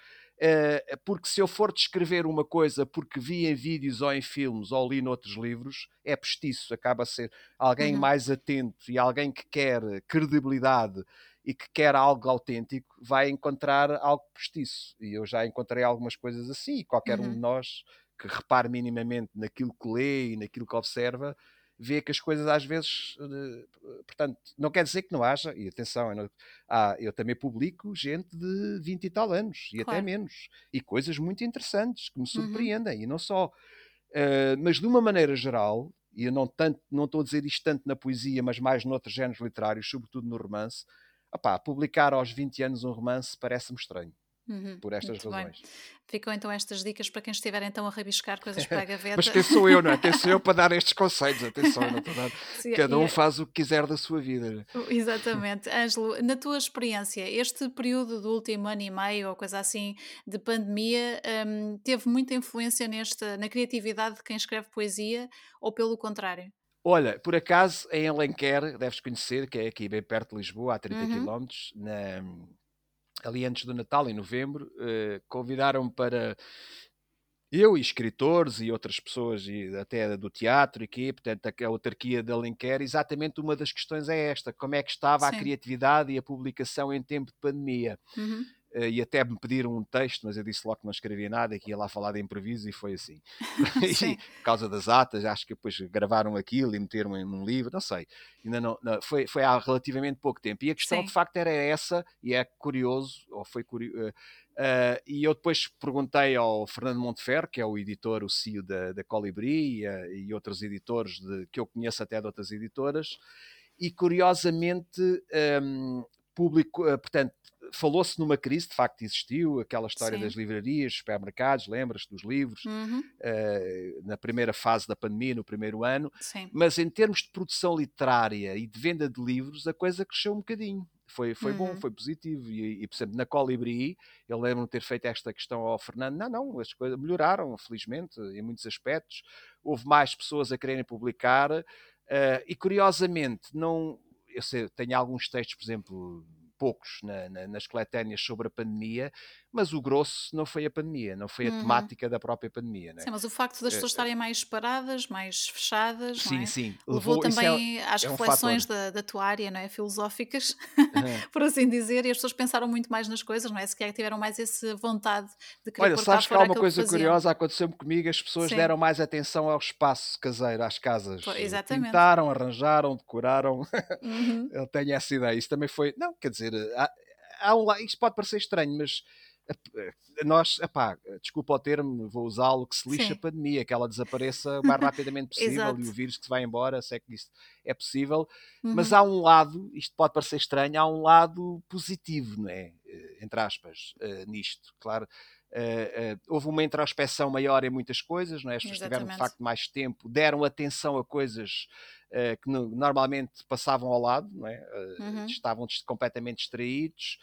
porque se eu for descrever uma coisa porque vi em vídeos ou em filmes ou li noutros livros, é postiço, acaba a ser alguém uhum. mais atento e alguém que quer credibilidade e que quer algo autêntico, vai encontrar algo postiço. E eu já encontrei algumas coisas assim, e qualquer uhum. um de nós que repare minimamente naquilo que lê e naquilo que observa, vê que as coisas às vezes, eh, portanto, não quer dizer que não haja, e atenção, eu, não, ah, eu também publico gente de 20 e tal anos, e claro. até menos, e coisas muito interessantes que me uhum. surpreendem, uhum. e não só. Uh, mas de uma maneira geral, e eu não, tanto, não estou a dizer isto tanto na poesia, mas mais noutros géneros literários, sobretudo no romance, opá, publicar aos 20 anos um romance parece-me estranho. Uhum, por estas razões. Bem. Ficam então estas dicas para quem estiver então a rabiscar coisas para a gaveta. Mas quem sou eu, não é? Quem sou eu para dar estes conselhos? Atenção, não estou a Sim, Cada um faz o que quiser da sua vida. Exatamente. Ângelo, na tua experiência, este período do último ano e meio ou coisa assim de pandemia um, teve muita influência nesta, na criatividade de quem escreve poesia ou pelo contrário? Olha, por acaso em Alenquer, deves conhecer, que é aqui bem perto de Lisboa, a 30 uhum. km, na, ali antes do Natal, em novembro, uh, convidaram-me para eu e escritores e outras pessoas, e até do teatro e que, portanto, a autarquia de Alenquer, exatamente uma das questões é esta: como é que estava Sim. a criatividade e a publicação em tempo de pandemia? Uhum. Uh, e até me pediram um texto, mas eu disse logo que não escrevia nada, que ia lá falar de improviso e foi assim. e, por causa das atas, acho que depois gravaram aquilo e meteram em um livro, não sei. Ainda não, não foi, foi há relativamente pouco tempo. E a questão Sim. de facto era essa, e é curioso, ou foi curioso. Uh, uh, e eu depois perguntei ao Fernando Monteferro, que é o editor, o CEO da, da Colibri e, e outros editores de, que eu conheço até de outras editoras, e curiosamente um, público, portanto, falou-se numa crise, de facto existiu, aquela história Sim. das livrarias, supermercados, lembras-te dos livros, uhum. uh, na primeira fase da pandemia, no primeiro ano, Sim. mas em termos de produção literária e de venda de livros, a coisa cresceu um bocadinho. Foi, foi uhum. bom, foi positivo. E, e, por exemplo, na Colibri, eu lembro-me de ter feito esta questão ao Fernando. Não, não, as coisas melhoraram, felizmente, em muitos aspectos. Houve mais pessoas a quererem publicar. Uh, e curiosamente, não, eu sei, tenho alguns textos, por exemplo, poucos na, na, nas coletâneas sobre a pandemia, mas o grosso não foi a pandemia, não foi a uhum. temática da própria pandemia. Né? Sim, mas o facto das pessoas estarem mais separadas, mais fechadas, sim, é? sim. levou, levou é também é, às é um reflexões da, da, tua área, não é? filosóficas, uhum. por assim dizer, e as pessoas pensaram muito mais nas coisas, não é? Se calhar tiveram mais essa vontade de querer Olha, sabes que há uma coisa curiosa, aconteceu-me comigo, as pessoas sim. deram mais atenção ao espaço caseiro, às casas. Pô, exatamente. Pintaram, arranjaram, decoraram. Uhum. Eu tenho essa ideia. Isso também foi. Não, quer dizer, há, há um, isto pode parecer estranho, mas nós, epá, desculpa o termo, vou usá-lo, que se lixa Sim. a pandemia, que ela desapareça o mais rapidamente possível e o vírus que se vai embora, se é que isso é possível. Uhum. Mas há um lado, isto pode parecer estranho, há um lado positivo, não é? Eh, entre aspas, uh, nisto, claro. Uh, uh, houve uma introspeção maior em muitas coisas, não é? as pessoas tiveram de facto mais tempo, deram atenção a coisas que no, normalmente passavam ao lado, não é? Uhum. estavam completamente distraídos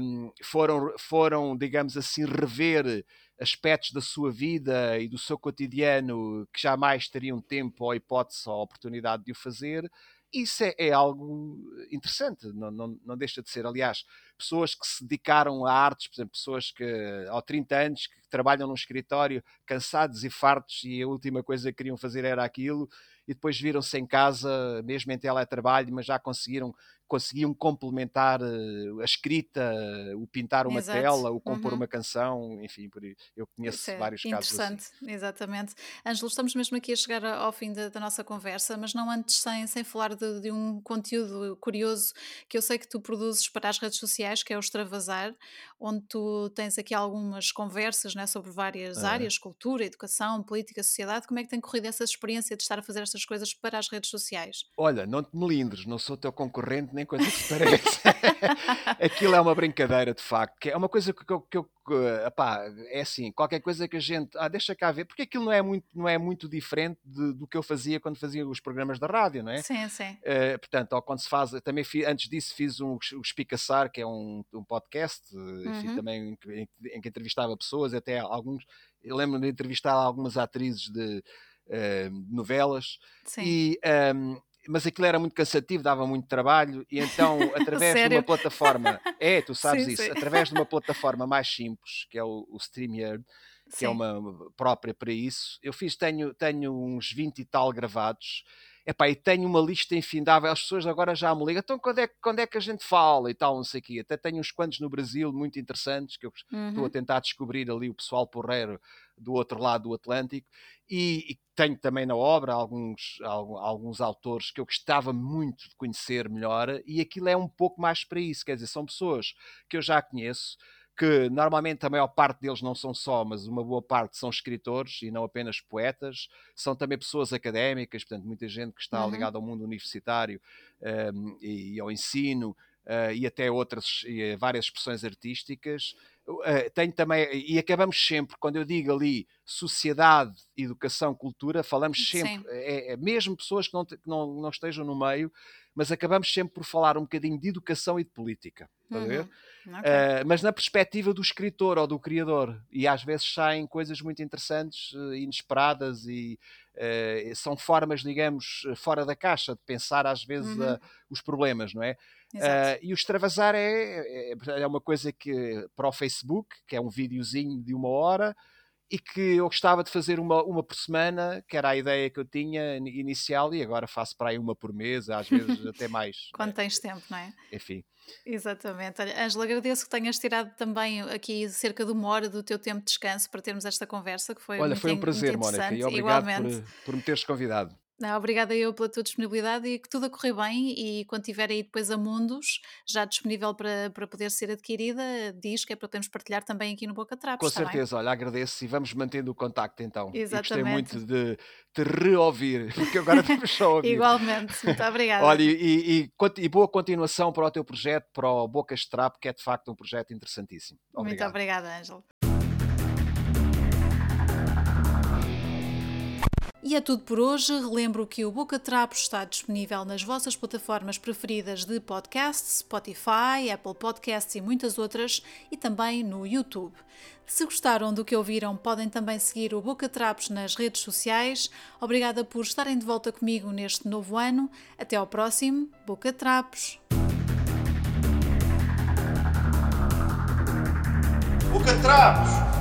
um, foram, foram, digamos assim, rever aspectos da sua vida e do seu cotidiano que jamais teriam tempo ou hipótese ou oportunidade de o fazer. Isso é, é algo interessante, não, não, não, deixa de ser. Aliás, pessoas que se dedicaram a artes, por exemplo, pessoas que aos 30 anos que trabalham num escritório cansados e fartos e a última coisa que queriam fazer era aquilo e depois viram-se em casa, mesmo em teletrabalho, mas já conseguiram conseguiam complementar uh, a escrita, o pintar uma Exato. tela, o compor uhum. uma canção, enfim, por, eu conheço é vários casos assim. Interessante, exatamente. Ângelo, estamos mesmo aqui a chegar ao fim da, da nossa conversa, mas não antes sem, sem falar de, de, um conteúdo curioso que eu sei que tu produzes para as redes sociais, que é o Extravasar, onde tu tens aqui algumas conversas né, sobre várias áreas, cultura, educação, política, sociedade. Como é que tem corrido essa experiência de estar a fazer estas coisas para as redes sociais? Olha, não te melindres, não sou teu concorrente nem coisa que se parece. Aquilo é uma brincadeira, de facto. É uma coisa que eu, que eu epá, é assim, qualquer coisa que a gente, ah, deixa cá ver, porque aquilo não é muito, não é muito diferente de, do que eu fazia quando fazia os programas da rádio, não é? Sim, sim. Uh, portanto, ou quando se faz, também fiz, antes disso fiz um, o Espicaçar, que é um, um podcast, enfim, uhum. também em, em, que entrevistava pessoas, até alguns, eu lembro de entrevistar algumas atrizes de uh, novelas, Sim. e um, mas aquilo era muito cansativo, dava muito trabalho, e então, através de uma plataforma, é, tu sabes sim, isso, sim. através de uma plataforma mais simples, que é o, o StreamYard, que é sim. é uma própria para isso, eu fiz, tenho, tenho uns 20 e tal gravados, epá, e tenho uma lista infindável, as pessoas agora já me ligam, então quando é, quando é que a gente fala e tal, não sei o quê. Até tenho uns quantos no Brasil muito interessantes que eu uhum. estou a uhum. tentar descobrir ali o pessoal porreiro do outro lado do Atlântico. E, e tenho também na obra alguns, alguns autores que eu gostava muito de conhecer melhor, e aquilo é um pouco mais para isso, quer dizer, são pessoas que eu já conheço, que normalmente a maior parte deles não são só, mas uma boa parte são escritores e não apenas poetas, são também pessoas académicas, portanto, muita gente que está uhum. ligada ao mundo universitário um, e, e, ao ensino. Uh, e até outras, e várias expressões artísticas, Uh, tenho também, e acabamos sempre, quando eu digo ali sociedade, educação, cultura, falamos sempre, é, é, mesmo pessoas que, não, que não, não, estejam no meio, mas acabamos sempre por falar um bocadinho de educação e de política, uhum. Okay. Uh, mas na perspectiva do escritor ou do criador, e às vezes saem coisas muito interessantes, uh, inesperadas e são formas, digamos, fora da caixa de pensar às vezes uhum. os problemas, não é? Uh, e o extravasar é, é, é, uma coisa que para o Facebook, que é um videozinho de uma hora, e que eu gostava de fazer uma, uma por semana, que era a ideia que eu tinha inicial, e agora faço para aí uma por mês, às vezes até mais. Quando tens tempo, não é? Enfim. Exatamente. Olha, Ângela, agradeço que tenhas tirado também aqui cerca de uma hora do teu tempo de descanso para termos esta conversa, que foi Olha, muito foi um prazer, Mónica, e obrigado por, por me teres convidado. Não, obrigada eu pela tua disponibilidade e que tudo a correr bem e quando tiver aí depois a Mundos, já disponível para, para poder ser adquirida, diz que é para podermos partilhar também aqui no Boca Trapos. Com certeza, bem? olha, agradeço e vamos mantendo o contacto então. Exatamente. E gostei muito de te reouvir, porque agora estamos só ouvir. Igualmente, muito obrigada. olha, e, e, e, boa continuação para o teu projeto, para o Bocas Trap, que é de facto um projeto interessantíssimo. Obrigado. Muito obrigada, Ângela. E é tudo por hoje. Relembro que o Boca Trapos está disponível nas vossas plataformas preferidas de podcasts, Spotify, Apple Podcasts e muitas outras, e também no YouTube. Se gostaram do que ouviram, podem também seguir o Boca Trapos nas redes sociais. Obrigada por estarem de volta comigo neste novo ano. Até ao próximo Boca Trapos. Boca Trapos!